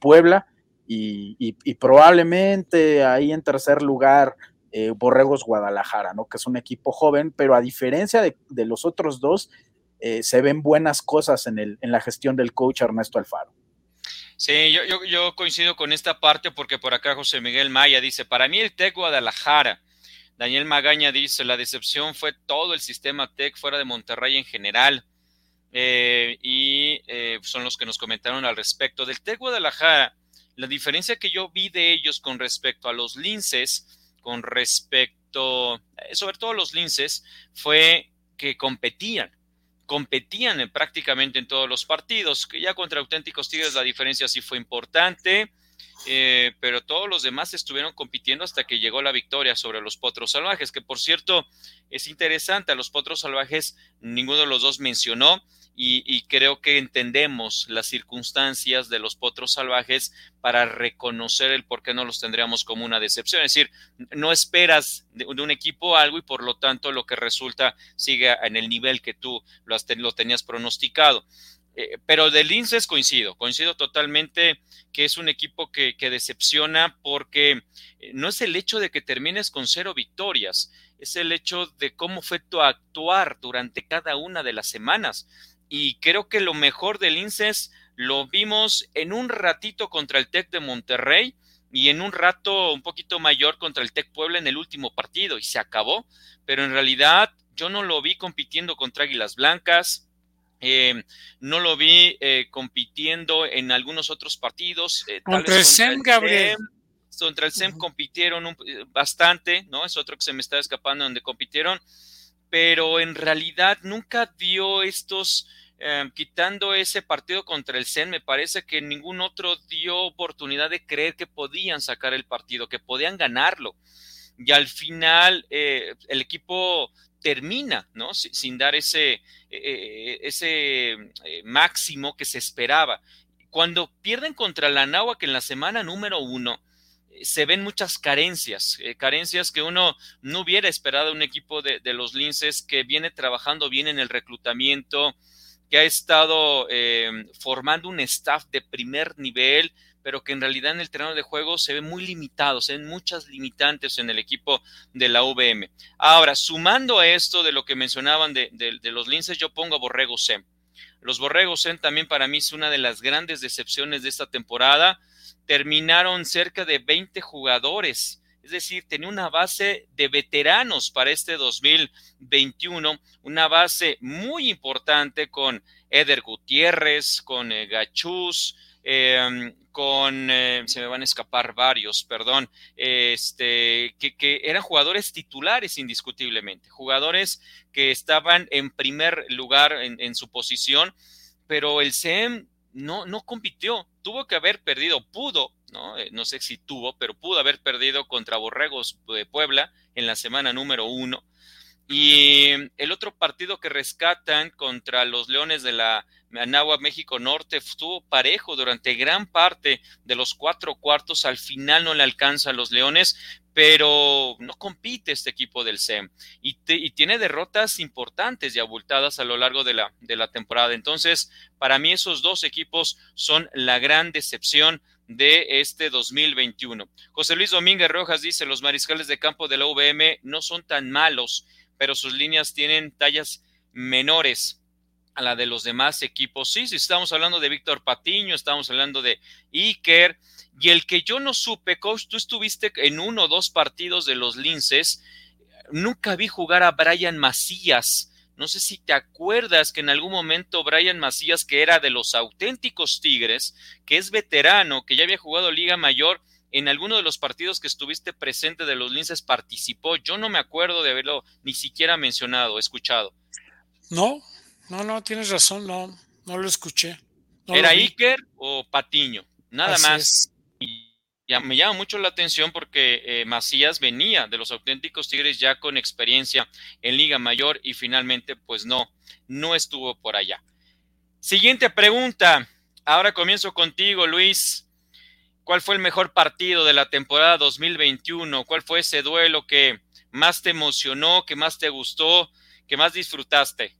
[SPEAKER 4] Puebla y, y probablemente ahí en tercer lugar eh, Borregos Guadalajara, ¿no? Que es un equipo joven, pero a diferencia de, los otros dos, eh, se ven buenas cosas en, el, en la gestión del coach Ernesto Alfaro.
[SPEAKER 2] Sí, yo, yo, coincido con esta parte porque por acá José Miguel Maya dice, para mí el TEC Guadalajara. Daniel Magaña dice, la decepción fue todo el sistema TEC fuera de Monterrey en general. Eh, y son los que nos comentaron al respecto del TEC Guadalajara. La diferencia que yo vi de ellos con respecto a los linces con respecto, eh, sobre todo los linces, fue que competían, competían prácticamente en todos los partidos, que ya contra auténticos Tigres la diferencia sí fue importante, eh, pero todos los demás estuvieron compitiendo hasta que llegó la victoria sobre los Potros Salvajes, que por cierto es interesante, a los Potros Salvajes ninguno de los dos mencionó, y, creo que entendemos las circunstancias de los potros salvajes para reconocer el por qué no los tendríamos como una decepción. Es decir, no esperas de, un equipo algo y por lo tanto lo que resulta sigue en el nivel que tú lo, lo tenías pronosticado. Eh, pero de Linces coincido, coincido totalmente que es un equipo que, que, decepciona porque eh, no es el hecho de que termines con cero victorias, es el hecho de cómo fue tu actuar durante cada una de las semanas. Y creo que lo mejor del INSES lo vimos en un ratito contra el TEC de Monterrey y en un rato un poquito mayor contra el TEC Puebla en el último partido y se acabó, pero en realidad yo no lo vi compitiendo contra Águilas Blancas, eh, no lo vi eh, compitiendo en algunos otros partidos.
[SPEAKER 3] Eh, contra, el SEM, Gabriel.
[SPEAKER 2] contra el SEM compitieron bastante, ¿no? Es otro que se me está escapando donde compitieron, pero en realidad nunca dio estos em, quitando ese partido contra el CEN, me parece que ningún otro dio oportunidad de creer que podían sacar el partido, que podían ganarlo. Y al final eh, el equipo termina, ¿no? Sin, dar ese, eh, ese máximo que se esperaba. Cuando pierden contra la que en la semana número uno, se ven muchas carencias, eh, carencias que uno no hubiera esperado un equipo de, los Linces que viene trabajando bien en el reclutamiento, que ha estado eh, formando un staff de primer nivel, pero que en realidad en el terreno de juego se ve muy limitado, se ven muchas limitantes en el equipo de la VM. Ahora, sumando a esto de lo que mencionaban de, los Linces, yo pongo a Borrego Sem. Los Borregos Sem también para mí es una de las grandes decepciones de esta temporada terminaron cerca de 20 jugadores. Es decir, tenía una base de veteranos para este 2021, una base muy importante con Eder Gutiérrez, con eh, Gachús, em, con, eh, se me van a escapar varios, perdón, este, que, eran jugadores titulares indiscutiblemente, jugadores que estaban en primer lugar en, en su posición, pero el CEM no, no compitió, tuvo que haber perdido, pudo, ¿no? Eh, no sé si tuvo, pero pudo haber perdido contra Borregos de Puebla en la semana número uno. Y el otro partido que rescatan contra los Leones de la Anáhuac México Norte estuvo parejo durante gran parte de los cuatro cuartos. Al final no le alcanza a los Leones, pero no compite este equipo del SEM y, tiene derrotas importantes y abultadas a lo largo de la, de la temporada. Entonces, para mí esos dos equipos son la gran decepción de este 2021. José Luis Domínguez Rojas dice, los mariscales de campo de la UVM no son tan malos, pero sus líneas tienen tallas menores a la de los demás equipos. Sí, sí, estamos hablando de Víctor Patiño, estamos hablando de Iker, y el que yo no supe, coach, tú estuviste en uno o dos partidos de los Linces, nunca vi jugar a Brian Macías. No sé si te acuerdas que en algún momento Brian Macías, que era de los auténticos Tigres, que es veterano, que ya había jugado Liga Mayor, en alguno de los partidos que estuviste presente de los Linces participó. Yo no me acuerdo de haberlo ni siquiera mencionado, escuchado.
[SPEAKER 3] No, no, no, tienes razón, no, no lo escuché.
[SPEAKER 2] ¿Era Iker o Patiño? Nada más me llama mucho la atención porque eh, Macías venía de los auténticos Tigres ya con experiencia en Liga Mayor y finalmente pues no, no estuvo por allá. Siguiente pregunta. Ahora comienzo contigo, Luis. ¿Cuál fue el mejor partido de la temporada 2021? ¿Cuál fue ese duelo que más te emocionó, que más te gustó, que más disfrutaste?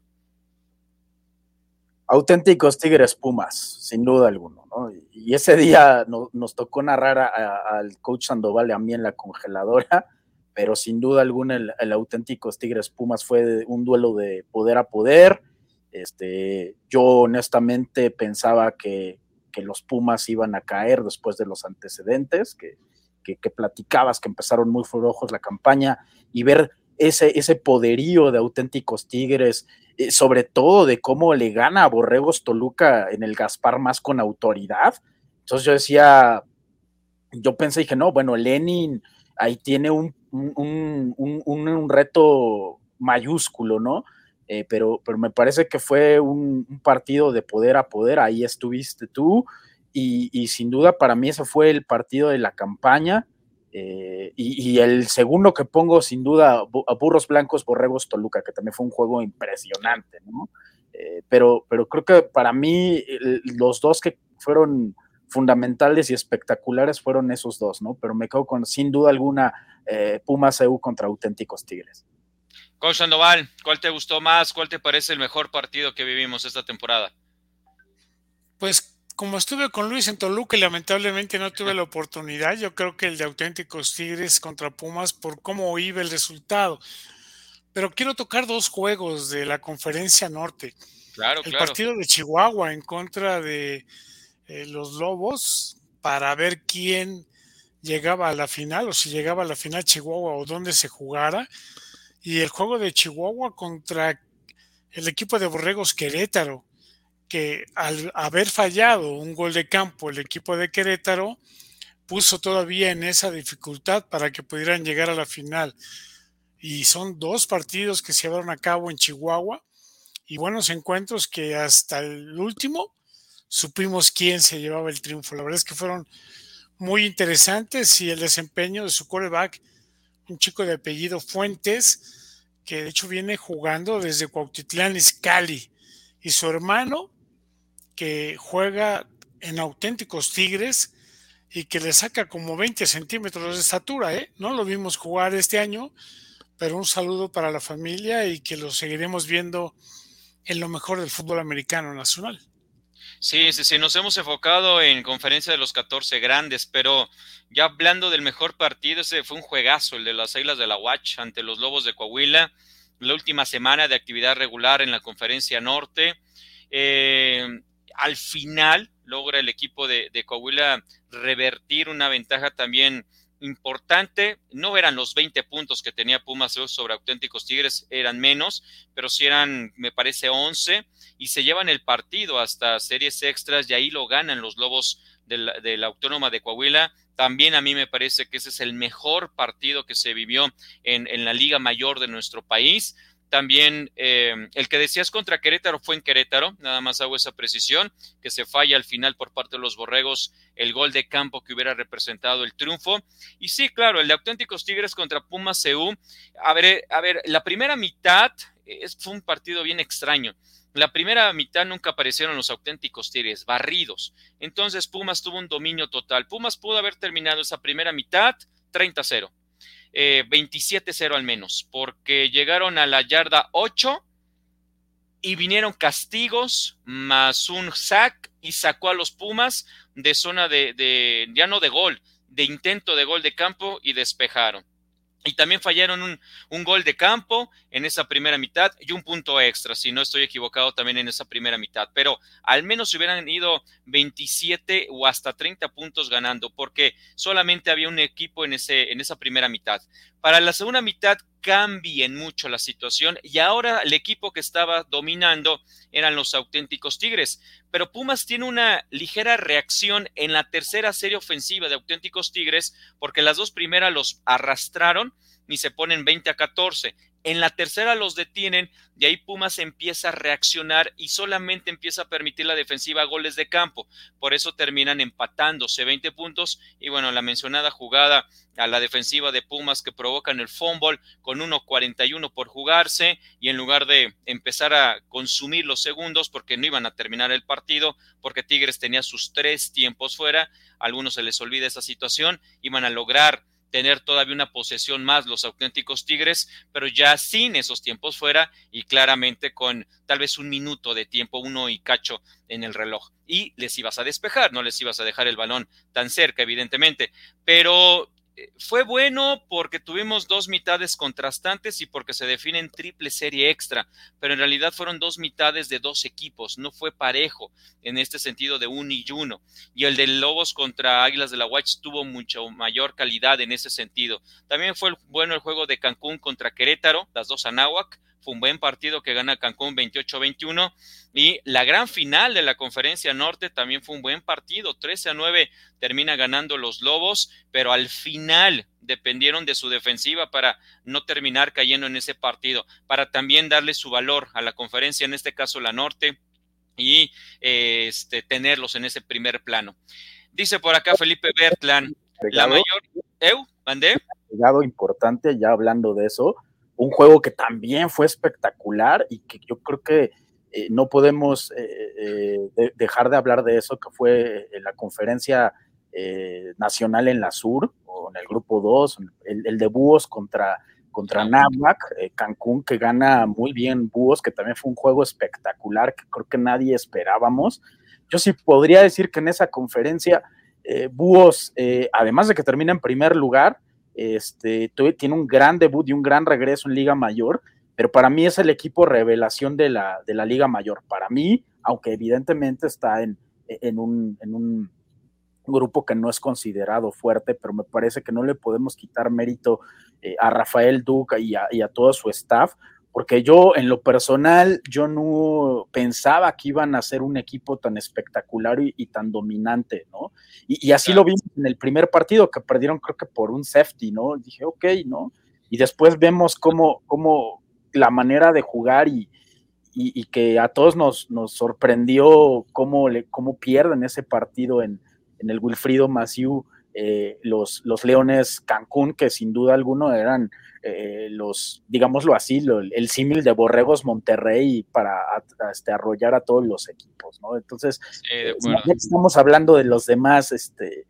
[SPEAKER 4] auténticos Tigres Pumas, sin duda alguno. ¿no? Y ese día nos tocó narrar al coach Sandoval y a mí en la congeladora, pero sin duda alguna el, el auténticos Tigres Pumas fue un duelo de poder a poder. Este, yo honestamente pensaba que, que los Pumas iban a caer después de los antecedentes, que, que, platicabas que empezaron muy flojos la campaña y ver ese, ese poderío de auténticos Tigres, eh, sobre todo de cómo le gana a Borregos Toluca en el Gaspar más con autoridad. Entonces yo decía, yo pensé, dije, no, bueno, Lenin ahí tiene un, un, reto mayúsculo, ¿no? Eh, pero, pero me parece que fue un, partido de poder a poder, ahí estuviste tú, y, y, sin duda para mí ese fue el partido de la campaña. Eh, y, el segundo que pongo, sin duda, a Burros Blancos, Borregos Toluca, que también fue un juego impresionante, ¿no? Eh, pero, pero creo que para mí los dos que fueron fundamentales y espectaculares fueron esos dos, ¿no? Pero me quedo con, sin duda alguna, eh, Pumas EU contra auténticos Tigres.
[SPEAKER 2] Coach Sandoval, ¿cuál te gustó más? ¿Cuál te parece el mejor partido que vivimos esta temporada?
[SPEAKER 3] Pues como estuve con Luis en Toluca y lamentablemente no tuve la oportunidad, yo creo que el de auténticos Tigres contra Pumas por cómo iba el resultado. Pero quiero tocar dos juegos de la conferencia norte.
[SPEAKER 2] Claro,
[SPEAKER 3] el partido de Chihuahua en contra de eh, los Lobos para ver quién llegaba a la final o si llegaba a la final Chihuahua o dónde se jugara. Y el juego de Chihuahua contra el equipo de Borregos Querétaro que al haber fallado un gol de campo el equipo de Querétaro, puso todavía en esa dificultad para que pudieran llegar a la final. Y son dos partidos que se llevaron a cabo en Chihuahua y buenos encuentros que hasta el último supimos quién se llevaba el triunfo. La verdad es que fueron muy interesantes y el desempeño de su quarterback, un chico de apellido Fuentes, que de hecho viene jugando desde Cuautitlán Izcalli, y su hermano, que juega en auténticos Tigres y que le saca como 20 centímetros de estatura, ¿eh? No lo vimos jugar este año, pero un saludo para la familia y que lo seguiremos viendo en lo mejor del fútbol americano nacional.
[SPEAKER 2] Sí, sí, sí, nos hemos enfocado en conferencia de los 14 grandes, pero ya hablando del mejor partido, ese fue un juegazo, el de las Islas de la Watch ante los Lobos de Coahuila, la última semana de actividad regular en la conferencia norte. Eh, al final logra el equipo de, de Coahuila revertir una ventaja también importante. No eran los 20 puntos que tenía Pumas sobre auténticos Tigres, eran menos, pero sí eran, me parece, 11 y se llevan el partido hasta series extras y ahí lo ganan los Lobos de la, Autónoma de Coahuila. También a mí me parece que ese es el mejor partido que se vivió en la Liga Mayor de nuestro país. También eh, el que decías contra Querétaro fue en Querétaro, nada más hago esa precisión, que se falla al final por parte de los Borregos el gol de campo que hubiera representado el triunfo. Y sí, claro, el de auténticos Tigres contra Pumas CU. A ver, a ver, la primera mitad es, fue un partido bien extraño. La primera mitad nunca aparecieron los auténticos Tigres, barridos. Entonces Pumas tuvo un dominio total. Pumas pudo haber terminado esa primera mitad 30-0 eh, 27-0 al menos, porque llegaron a la yarda 8 y vinieron castigos más un sack y sacó a los Pumas de zona de, de ya no de gol, de intento de gol de campo y despejaron. Y también fallaron un, un, gol de campo en esa primera mitad y un punto extra, si no estoy equivocado también en esa primera mitad. Pero al menos hubieran ido 27 o hasta 30 puntos ganando, porque solamente había un equipo en, ese, en esa primera mitad. Para la segunda mitad cambien mucho la situación y ahora el equipo que estaba dominando eran los auténticos Tigres. Pero Pumas tiene una ligera reacción en la tercera serie ofensiva de auténticos Tigres porque las dos primeras los arrastraron y se ponen 20 a 14. En la tercera los detienen y ahí Pumas empieza a reaccionar y solamente empieza a permitir la defensiva goles de campo. Por eso terminan empatándose 20 puntos y bueno, la mencionada jugada a la defensiva de Pumas que provocan el fumble con 1.41 por jugarse y en lugar de empezar a consumir los segundos porque no iban a terminar el partido porque Tigres tenía sus tres tiempos fuera, a algunos se les olvida esa situación, iban a lograr tener todavía una posesión más los auténticos Tigres, pero ya sin esos tiempos fuera y claramente con tal vez un minuto de tiempo, uno y cacho en el reloj. Y les ibas a despejar, no les ibas a dejar el balón tan cerca, evidentemente. Pero fue bueno porque tuvimos dos mitades contrastantes y porque se define en triple serie extra, pero en realidad fueron dos mitades de dos equipos, no fue parejo en este sentido de uno y uno. Y el de Lobos contra Águilas de la Watch tuvo mucho mayor calidad en ese sentido. También fue bueno el juego de Cancún contra Querétaro, las dos Anáhuac, fue un buen partido que gana Cancún 28-21 y la gran final de la conferencia norte también fue un buen partido, 13 a 9 termina ganando los Lobos, pero al final dependieron de su defensiva para no terminar cayendo en ese partido, para también darle su valor a la conferencia, en este caso la norte, y este, tenerlos en ese primer plano. Dice por acá Felipe Bertlan, la mayor... ¿Eu? ¿Mandé?
[SPEAKER 4] importante, ya hablando de eso, un juego que también fue espectacular y que yo creo que eh, no podemos eh, eh, dejar de hablar de eso, que fue la conferencia nacional en la Sur, o en el grupo 2, el, de Búhos contra, contra Cancún, que gana muy bien Búhos, que también fue un juego espectacular, que creo que nadie esperábamos. Yo sí podría decir que en esa conferencia, Búhos, además de que termina en primer lugar, este, tiene un gran debut y un gran regreso en Liga Mayor, pero para mí es el equipo revelación de la, de la Liga Mayor. Para mí, aunque evidentemente está en, en, un, en un grupo que no es considerado fuerte, pero me parece que no le podemos quitar mérito eh, a Rafael Duca y a, y a, todo su staff, porque yo en lo personal, yo no pensaba que iban a ser un equipo tan espectacular y, tan dominante, ¿no? Y, así lo vimos en el primer partido, que perdieron creo que por un safety, ¿no? Dije, ok, ¿no? Y después vemos cómo, cómo la manera de jugar y, y, que a todos nos, nos sorprendió cómo, le, cómo pierden ese partido en, en el Wilfrido Maciú, eh, los, los Leones Cancún, que sin duda alguno eran eh, los, digámoslo así, el símil de Borregos Monterrey para este, arrollar a todos los equipos, ¿no? Entonces, eh, estamos hablando de los demás este,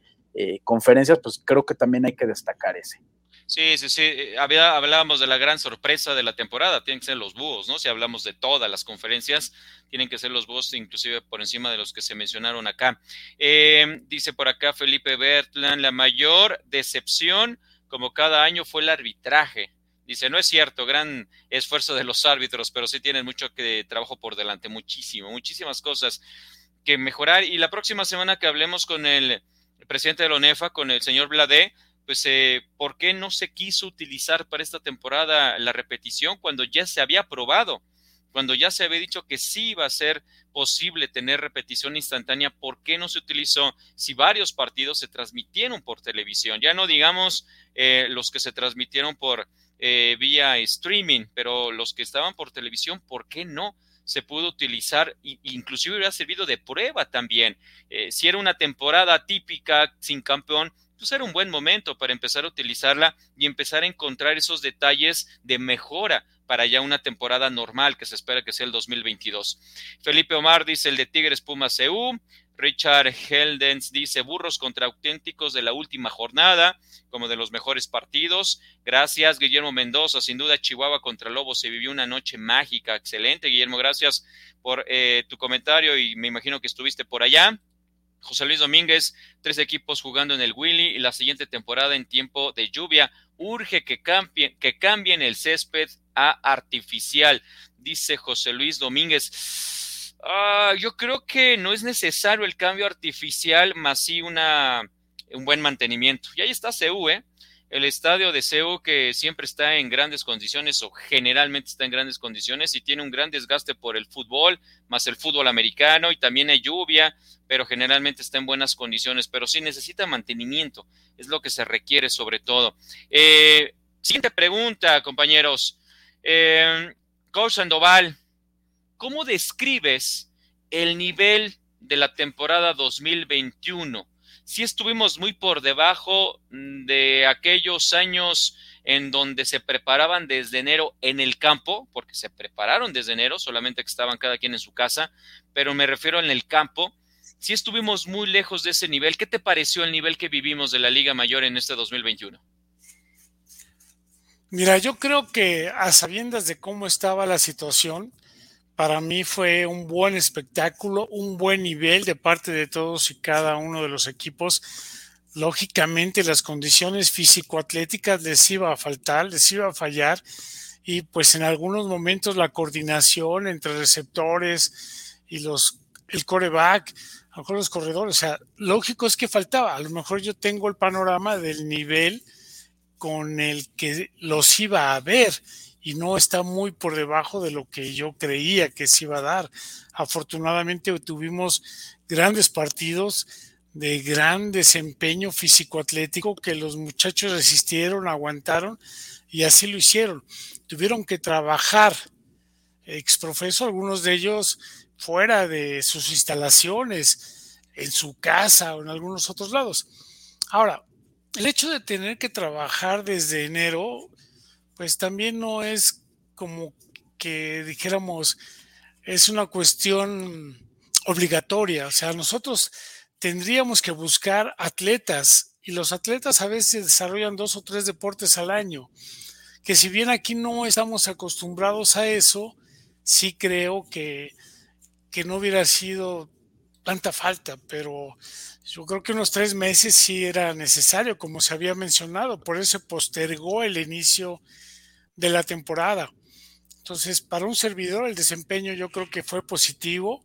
[SPEAKER 4] conferencias, pues creo que también hay que destacar ese.
[SPEAKER 2] Sí, sí, sí. Eh, había, hablábamos de la gran sorpresa de la temporada. Tienen que ser los búhos, ¿no? Si hablamos de todas las conferencias, tienen que ser los búhos, inclusive por encima de los que se mencionaron acá. Em, dice por acá Felipe Bertland, la mayor decepción, como cada año, fue el arbitraje. Dice, no es cierto, gran esfuerzo de los árbitros, pero sí tienen mucho que, trabajo por delante, muchísimo, muchísimas cosas que mejorar. Y la próxima semana que hablemos con el, presidente de la ONEFA, con el señor Bladé, pues, eh, ¿por qué no se quiso utilizar para esta temporada la repetición cuando ya se había probado? Cuando ya se había dicho que sí iba a ser posible tener repetición instantánea, ¿por qué no se utilizó si varios partidos se transmitieron por televisión? Ya no digamos eh, los que se transmitieron por eh, vía streaming, pero los que estaban por televisión, ¿por qué no? se pudo utilizar, inclusive hubiera servido de prueba también. si era una temporada típica sin campeón, pues era un buen momento para empezar a utilizarla y empezar a encontrar esos detalles de mejora para ya una temporada normal que se espera que sea el 2022. Felipe Omar dice el de Tigres Pumas CU. Richard Heldens dice burros contra auténticos de la última jornada, como de los mejores partidos. Gracias, Guillermo Mendoza. Sin duda, Chihuahua contra Lobos se vivió una noche mágica. Excelente, Guillermo. Gracias por eh, tu comentario y me imagino que estuviste por allá. José Luis Domínguez, tres equipos jugando en el Willy y la siguiente temporada en tiempo de lluvia. Urge que cambien, que cambien el césped a artificial, dice José Luis Domínguez. Ah, yo creo que no es necesario el cambio artificial, más sí una, un buen mantenimiento. Y ahí está CU, ¿eh? El estadio de CEU que siempre está en grandes condiciones o generalmente está en grandes condiciones y tiene un gran desgaste por el fútbol, más el fútbol americano y también hay lluvia, pero generalmente está en buenas condiciones, pero sí necesita mantenimiento, es lo que se requiere sobre todo. Eh, siguiente pregunta, compañeros. Eh, Coach Sandoval, ¿cómo describes el nivel de la temporada 2021? Sí estuvimos muy por debajo mm, de aquellos años en donde se preparaban desde enero en el campo, porque se prepararon desde enero, solamente que estaban cada quien en su casa, pero me refiero en el campo. Sí estuvimos muy lejos de ese nivel. ¿Qué te pareció el nivel que vivimos de la Liga Mayor en este 2021?
[SPEAKER 3] Mira, yo creo que a sabiendas de cómo estaba la situación, para mí fue un buen espectáculo, un buen nivel de parte de todos y cada uno de los equipos. Lógicamente las condiciones físico-atléticas les iba a faltar, les iba a fallar y pues en algunos momentos la coordinación entre receptores y los el coreback, a lo los corredores, o sea, lógico es que faltaba. A lo mejor yo tengo el panorama del nivel con el que los iba a ver y no está muy por debajo de lo que yo creía que se iba a dar. Afortunadamente tuvimos grandes partidos de gran desempeño físico-atlético que los muchachos resistieron, aguantaron y así lo hicieron. Tuvieron que trabajar exprofeso, algunos de ellos fuera de sus instalaciones, en su casa o en algunos otros lados. Ahora, el hecho de tener que trabajar desde enero pues también no es como que dijéramos, es una cuestión obligatoria. O sea, nosotros tendríamos que buscar atletas y los atletas a veces desarrollan dos o tres deportes al año, que si bien aquí no estamos acostumbrados a eso, sí creo que, que no hubiera sido tanta falta, pero yo creo que unos tres meses sí era necesario, como se había mencionado, por eso postergó el inicio de la temporada. Entonces, para un servidor el desempeño yo creo que fue positivo.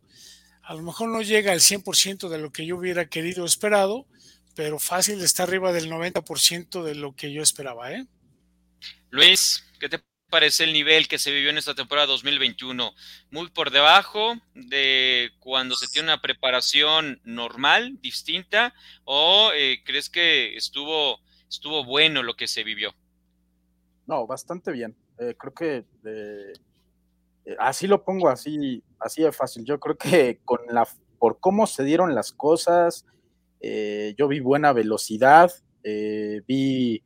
[SPEAKER 3] A lo mejor no llega al 100% de lo que yo hubiera querido o esperado, pero fácil está arriba del 90% de lo que yo esperaba. ¿eh?
[SPEAKER 2] Luis, ¿qué te parece el nivel que se vivió en esta temporada 2021? ¿Muy por debajo de cuando se tiene una preparación normal, distinta? ¿O eh, crees que estuvo, estuvo bueno lo que se vivió?
[SPEAKER 4] No, bastante bien. Eh, creo que eh, así lo pongo, así, así de fácil. Yo creo que con la, por cómo se dieron las cosas, yo vi buena velocidad, vi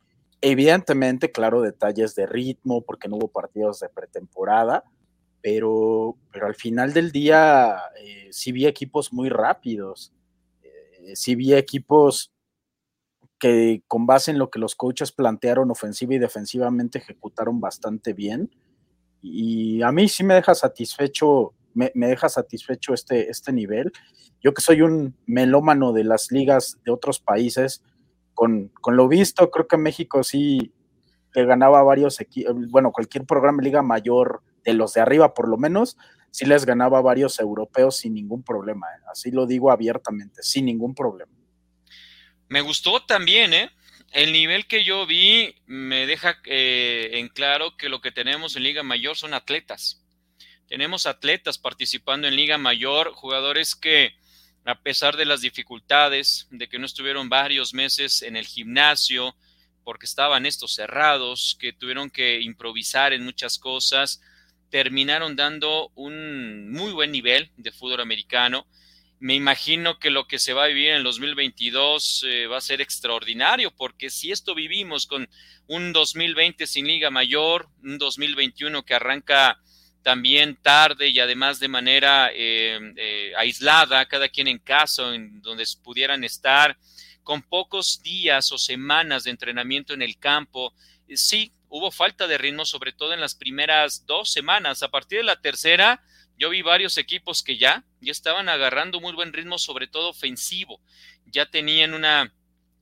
[SPEAKER 4] evidentemente, claro, detalles de ritmo, porque no hubo partidos de pretemporada, pero, pero al final del día eh, sí vi equipos muy rápidos, sí vi equipos que con base en lo que los coaches plantearon ofensiva y defensivamente ejecutaron bastante bien. Y a mí sí me deja satisfecho, me, deja satisfecho este, este nivel. Yo que soy un melómano de las ligas de otros países, con, con lo visto, creo que México sí ganaba varios equipos, bueno, cualquier programa liga mayor, de los de arriba por lo menos, sí les ganaba varios europeos sin ningún problema. ¿eh? Así lo digo abiertamente, sin ningún problema.
[SPEAKER 2] Me gustó también, ¿eh? El nivel que yo vi me deja eh, en claro que lo que tenemos en Liga Mayor son atletas. Tenemos atletas participando en Liga Mayor, jugadores que a pesar de las dificultades, de que no estuvieron varios meses en el gimnasio, porque estaban estos cerrados, que tuvieron que improvisar en muchas cosas, terminaron dando un muy buen nivel de fútbol americano. Me imagino que lo que se va a vivir en el 2022 eh, va a ser extraordinario, porque si esto vivimos con un 2020 sin liga mayor, un 2021 que arranca también tarde y además de manera eh, eh, aislada, cada quien en casa, en donde pudieran estar, con pocos días o semanas de entrenamiento en el campo, sí, hubo falta de ritmo, sobre todo en las primeras dos semanas. A partir de la tercera, yo vi varios equipos que ya, ya estaban agarrando muy buen ritmo, sobre todo ofensivo. Ya tenían una,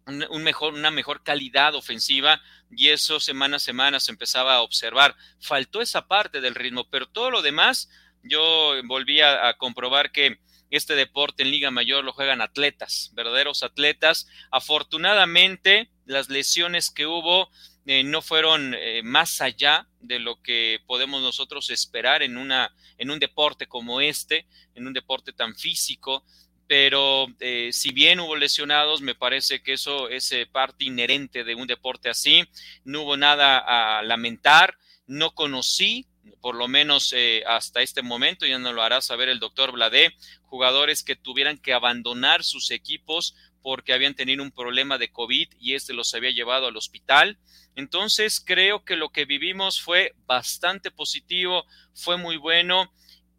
[SPEAKER 2] un mejor, una mejor calidad ofensiva y eso semana a semana se empezaba a observar. Faltó esa parte del ritmo, pero todo lo demás, yo volví a, comprobar que este deporte en Liga Mayor lo juegan atletas, verdaderos atletas. Afortunadamente, las lesiones que hubo eh, no fueron eh, más allá de lo que podemos nosotros esperar en, una, en un deporte como este, en un deporte tan físico, pero eh, si bien hubo lesionados, me parece que eso es parte inherente de un deporte así, no hubo nada a lamentar, no conocí, por lo menos hasta este momento, ya nos lo hará saber el doctor Bladé, jugadores que tuvieran que abandonar sus equipos porque habían tenido un problema de COVID y este los había llevado al hospital. Entonces creo que lo que vivimos fue bastante positivo, fue muy bueno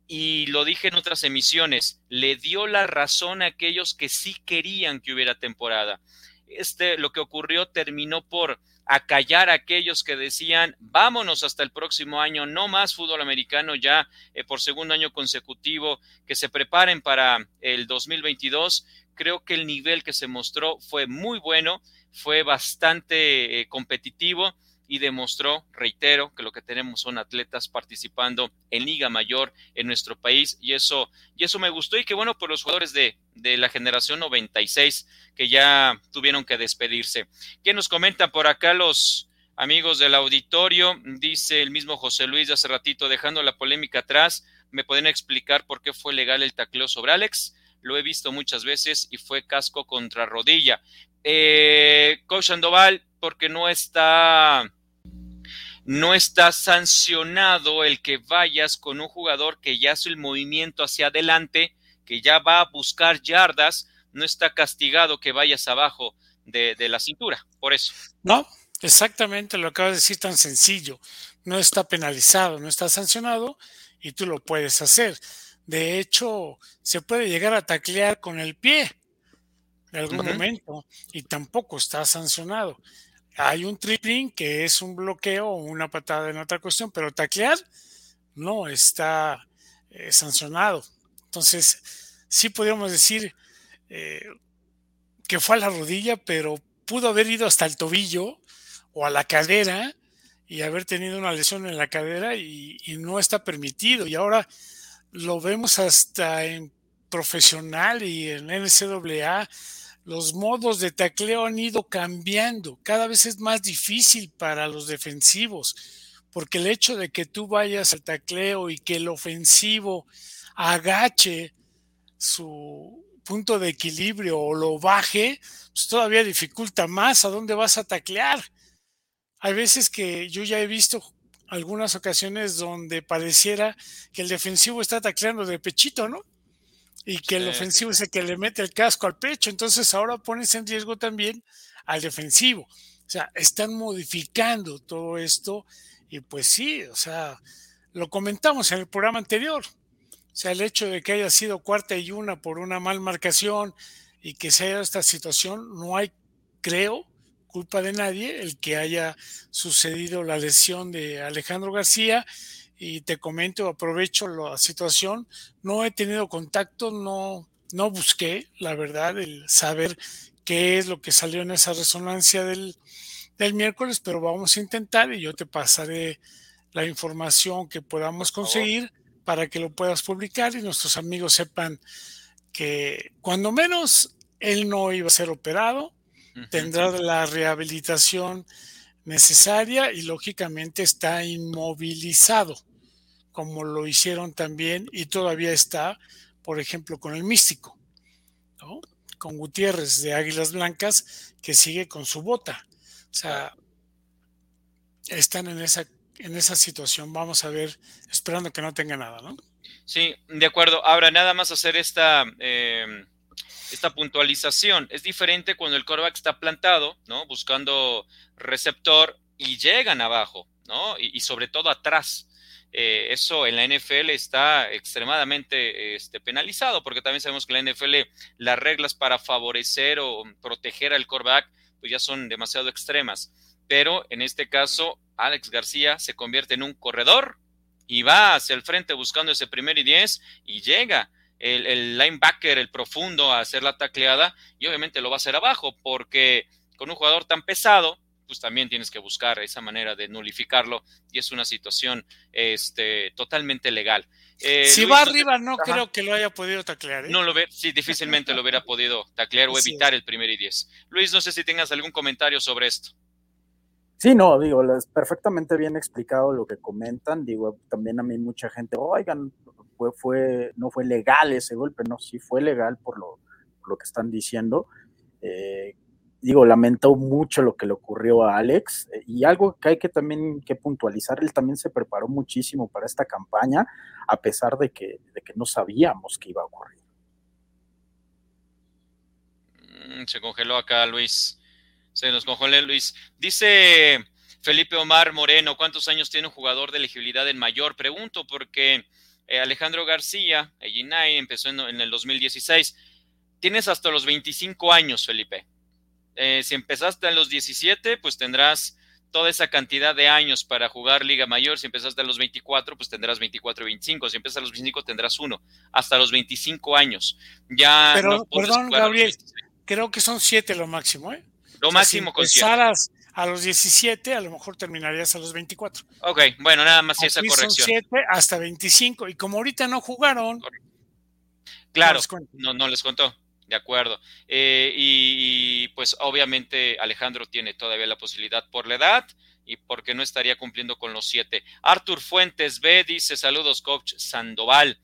[SPEAKER 2] y lo dije en otras emisiones, le dio la razón a aquellos que sí querían que hubiera temporada. Este, lo que ocurrió terminó por acallar a aquellos que decían, vámonos hasta el próximo año, no más fútbol americano ya eh, por segundo año consecutivo, que se preparen para el 2022 creo que el nivel que se mostró fue muy bueno, fue bastante eh, competitivo y demostró, reitero, que lo que tenemos son atletas participando en Liga Mayor en nuestro país y eso, y eso me gustó y que bueno por los jugadores de, de la generación 96 que ya tuvieron que despedirse. ¿Qué nos comentan por acá los amigos del auditorio? Dice el mismo José Luis de hace ratito, dejando la polémica atrás, ¿me pueden explicar por qué fue legal el tacleo sobre Alex? lo he visto muchas veces y fue casco contra rodilla. Eh, Coach Sandoval, porque no está, no está sancionado el que vayas con un jugador que ya hace el movimiento hacia adelante, que ya va a buscar yardas, no está castigado que vayas abajo de, de la cintura, por eso.
[SPEAKER 3] No, exactamente lo acabas de decir tan sencillo. No está penalizado, no está sancionado y tú lo puedes hacer. De hecho, se puede llegar a taclear con el pie en algún momento y tampoco está sancionado. Hay un tripling que es un bloqueo o una patada en otra cuestión, pero taclear no está eh, sancionado. Entonces, sí podríamos decir eh, que fue a la rodilla, pero pudo haber ido hasta el tobillo o a la cadera y haber tenido una lesión en la cadera y no está permitido. Y ahora lo vemos hasta en profesional y en NCAA, los modos de tacleo han ido cambiando. Cada vez es más difícil para los defensivos, porque el hecho de que tú vayas al tacleo y que el ofensivo agache su punto de equilibrio o lo baje, pues todavía dificulta más a dónde vas a taclear. Hay veces que yo ya he visto algunas ocasiones donde pareciera que el defensivo está tacleando de pechito, ¿no? Y que el ofensivo es el que le mete el casco al pecho. Entonces ahora pones en riesgo también al defensivo. O sea, están modificando todo esto y pues sí, o sea, lo comentamos en el programa anterior. O sea, el hecho de que haya sido cuarta y una por una mal marcación y que se haya esta situación, no hay, creo, culpa de nadie el que haya sucedido la lesión de Alejandro García. Y te comento, aprovecho la situación, no he tenido contacto, no, no busqué, la verdad, el saber qué es lo que salió en esa resonancia del, del miércoles, pero vamos a intentar y yo te pasaré la información que podamos conseguir para que lo puedas publicar y nuestros amigos sepan que cuando menos él no iba a ser operado, tendrá la rehabilitación necesaria y lógicamente está inmovilizado, como lo hicieron también y todavía está, por ejemplo, con el místico, con Gutiérrez de Águilas Blancas, que sigue con su bota. O sea, están en esa, en esa situación. Vamos a ver, esperando que no tenga nada, ¿no?
[SPEAKER 2] Sí, de acuerdo. Ahora, nada más hacer esta, em, esta puntualización. Es diferente cuando el coreback está plantado, ¿no? Buscando receptor y llegan abajo, ¿no? Y, sobre todo atrás. Eh, eso en la NFL está extremadamente este, penalizado, porque también sabemos que en la NFL las reglas para favorecer o proteger al coreback pues ya son demasiado extremas. Pero en este caso, Alex García se convierte en un corredor y va hacia el frente buscando ese primer y diez y llega el, linebacker, el profundo, a hacer la tacleada y obviamente lo va a hacer abajo porque con un jugador tan pesado, pues también tienes que buscar esa manera de nulificarlo y es una situación este, totalmente legal.
[SPEAKER 3] Eh, si va arriba, no creo que lo haya podido taclear. ¿eh?
[SPEAKER 2] No lo ve, sí, difícilmente lo hubiera podido taclear o evitar el primer y diez. Luis, no sé si tengas algún comentario sobre esto.
[SPEAKER 4] Sí, no, digo, es perfectamente bien explicado lo que comentan. Digo, también a mí mucha gente, oigan, fue, no fue legal ese golpe, no, sí fue legal por lo, lo que están diciendo. Eh, digo, lamentó mucho lo que le ocurrió a Alex eh, y algo que hay que también que puntualizar, él también se preparó muchísimo para esta campaña, a pesar de que, de que no sabíamos que iba a ocurrir.
[SPEAKER 2] Mm, se congeló acá Luis. Se nos congeló Luis. Dice Felipe Omar Moreno, ¿cuántos años tiene un jugador de elegibilidad en mayor? Pregunto porque eh, Alejandro García, Ginay, empezó en, el 2016. Tienes hasta los 25 años, Felipe. Eh, si empezaste a los 17, pues tendrás toda esa cantidad de años para jugar Liga Mayor. Si empezaste a los 24, pues tendrás 24 y 25. Si empiezas a los 25, tendrás uno. Hasta los 25 años. Ya
[SPEAKER 3] Pero, perdón, Gabriel, creo que son 7 lo máximo, ¿eh?
[SPEAKER 2] Lo máximo
[SPEAKER 3] con a los 17, a lo mejor terminarías a los 24.
[SPEAKER 2] Ok, bueno, nada más esa corrección. Son 7
[SPEAKER 3] hasta 25. Y como ahorita no jugaron.
[SPEAKER 2] Claro, no, no les contó. De acuerdo. Eh, y, pues obviamente Alejandro tiene todavía la posibilidad por la edad y porque no estaría cumpliendo con los siete. Artur Fuentes B dice saludos, coach Sandoval.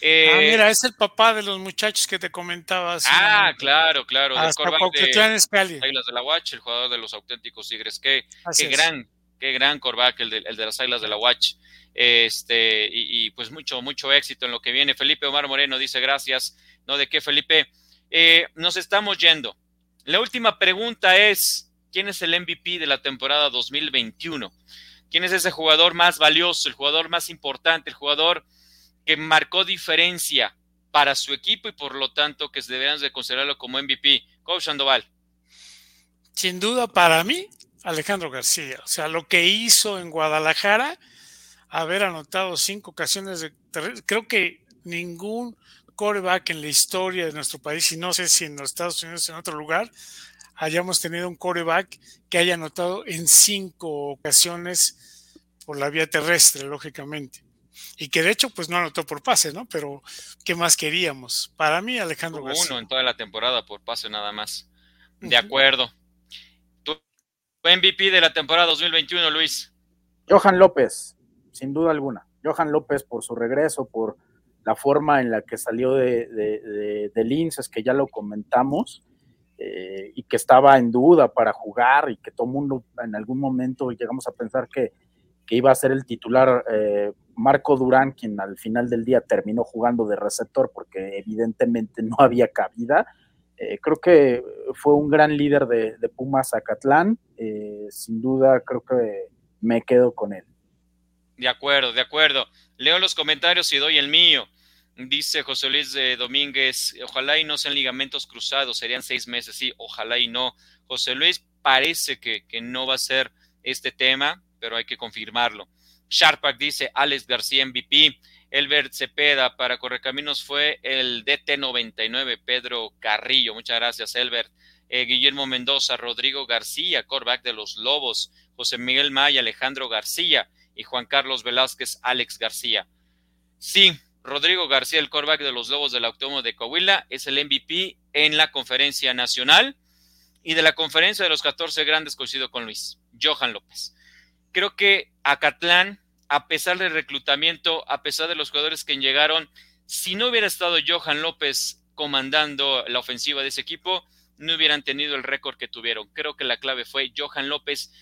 [SPEAKER 3] Eh, ah, mira, es el papá de los muchachos que te comentaba.
[SPEAKER 2] Ah, claro, claro.
[SPEAKER 3] de
[SPEAKER 2] Águilas de la Watch, el jugador de los auténticos Tigres. Qué, qué gran, qué gran corback el de, el de las Águilas de la Watch. Este, y, pues mucho, mucho éxito en lo que viene. Felipe Omar Moreno dice gracias. ¿No? ¿De qué, Felipe? Eh, nos estamos yendo. La última pregunta es, ¿quién es el MVP de la temporada 2021? ¿Quién es ese jugador más valioso, el jugador más importante, el jugador que marcó diferencia para su equipo y por lo tanto que deberían de considerarlo como MVP. Coach Sandoval.
[SPEAKER 3] Sin duda para mí, Alejandro García. O sea, lo que hizo en Guadalajara, haber anotado cinco ocasiones de... Creo que ningún coreback en la historia de nuestro país, y no sé si en los Estados Unidos o en otro lugar, hayamos tenido un coreback que haya anotado en cinco ocasiones por la vía terrestre, lógicamente y que de hecho pues no anotó por pase, ¿no? Pero ¿qué más queríamos? Para mí Alejandro
[SPEAKER 2] García. Uno en toda la temporada por pase nada más. De acuerdo. Tu MVP de la temporada 2021, Luis.
[SPEAKER 4] Johan López, sin duda alguna. Johan López por su regreso, por la forma en la que salió de, de, de, que ya lo comentamos, eh, y que estaba en duda para jugar y que todo mundo en algún momento llegamos a pensar que que iba a ser el titular eh, Marco Durán, quien al final del día terminó jugando de receptor porque evidentemente no había cabida. Eh, creo que fue un gran líder de, Pumas Zacatlán. Eh, sin duda, creo que me quedo con él.
[SPEAKER 2] De acuerdo, de acuerdo. Leo los comentarios y doy el mío. Dice José Luis de Domínguez, ojalá y no sean ligamentos cruzados, serían seis meses, sí, ojalá y no. José Luis parece que, que no va a ser este tema, pero hay que confirmarlo. Sharpak dice Alex García MVP. Elbert Cepeda para Correcaminos fue el DT99 Pedro Carrillo. Muchas gracias, Elbert. Eh, Guillermo Mendoza, Rodrigo García, corback de los Lobos, José Miguel Maya, Alejandro García y Juan Carlos Velázquez, Alex García. Sí, Rodrigo García, el corback de los Lobos del Autónomo de Coahuila, es el MVP en la conferencia nacional y de la conferencia de los 14 grandes coincido con Luis, Johan López creo que Acatlán, a pesar del reclutamiento, a pesar de los jugadores que llegaron, si no hubiera estado Johan López comandando la ofensiva de ese equipo, no hubieran tenido el récord que tuvieron. Creo que la clave fue Johan López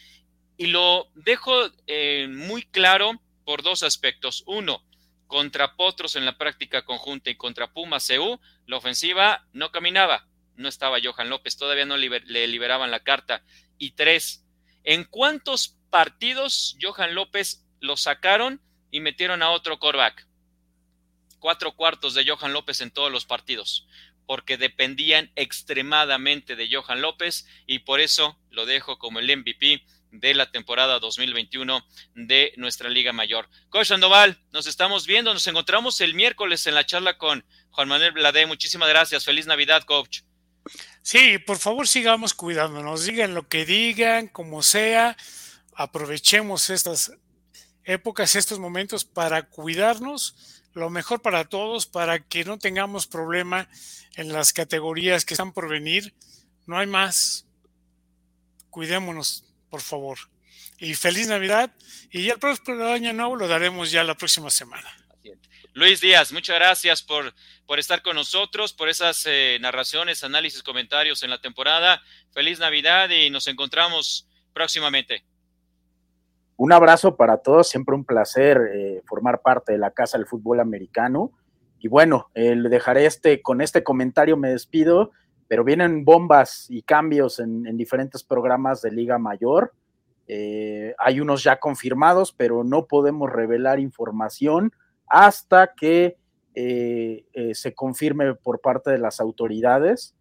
[SPEAKER 2] y lo dejo eh, muy claro por dos aspectos. Uno, contra Potros en la práctica conjunta y contra Puma CU, la ofensiva no caminaba, no estaba Johan López, todavía no le liberaban la carta. Y tres, ¿en cuántos partidos, Johan López lo sacaron y metieron a otro coreback. Cuatro cuartos de Johan López en todos los partidos, porque dependían extremadamente de Johan López y por eso lo dejo como el MVP de la temporada 2021 de nuestra Liga Mayor. Coach Sandoval, nos estamos viendo, nos encontramos el miércoles en la charla con Juan Manuel Blade. Muchísimas gracias. Feliz Navidad, coach.
[SPEAKER 3] Sí, por favor sigamos cuidándonos, digan lo que digan, como sea aprovechemos estas épocas, estos momentos para cuidarnos lo mejor para todos, para que no tengamos problema en las categorías que están por venir. No hay más. Cuidémonos, por favor. Y feliz Navidad. Y ya el próximo año nuevo lo daremos ya la próxima semana.
[SPEAKER 2] Luis Díaz, muchas gracias por, por estar con nosotros, por esas eh, narraciones, análisis, comentarios en la temporada. Feliz Navidad y nos encontramos próximamente.
[SPEAKER 4] Un abrazo para todos, siempre un placer eh, formar parte de la Casa del Fútbol Americano. Y bueno, eh, le dejaré este, con este comentario me despido, pero vienen bombas y cambios en, diferentes programas de Liga Mayor. Eh, hay unos ya confirmados, pero no podemos revelar información hasta que se confirme por parte de las autoridades.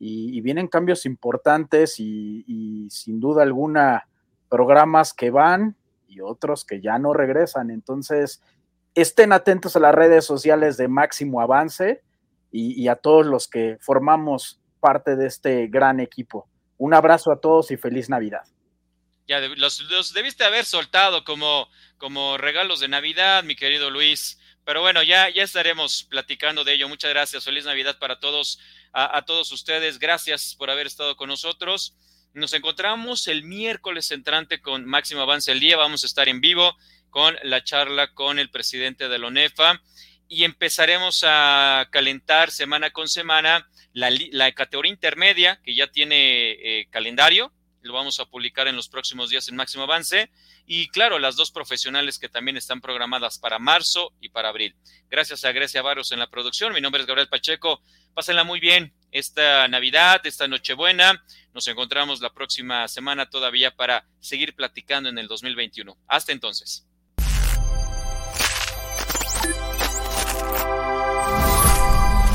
[SPEAKER 4] Y, vienen cambios importantes y sin duda alguna programas que van y otros que ya no regresan. Entonces, estén atentos a las redes sociales de Máximo Avance y, a todos los que formamos parte de este gran equipo. Un abrazo a todos y feliz Navidad.
[SPEAKER 2] Ya, los, debiste haber soltado como, como regalos de Navidad, mi querido Luis. Pero bueno, ya, ya estaremos platicando de ello. Muchas gracias. Feliz Navidad para todos, a todos ustedes. Gracias por haber estado con nosotros. Nos encontramos el miércoles entrante con Máximo Avance el Día. Vamos a estar en vivo con la charla con el presidente de la ONEFA y empezaremos a calentar semana con semana la, categoría intermedia que ya tiene eh, calendario. Lo vamos a publicar en los próximos días en Máximo Avance. Y claro, las dos profesionales que también están programadas para marzo y para abril. Gracias a Grecia Varos en la producción. Mi nombre es Gabriel Pacheco. Pásenla muy bien esta Navidad, esta Nochebuena. Nos encontramos la próxima semana todavía para seguir platicando en el 2021. Hasta entonces.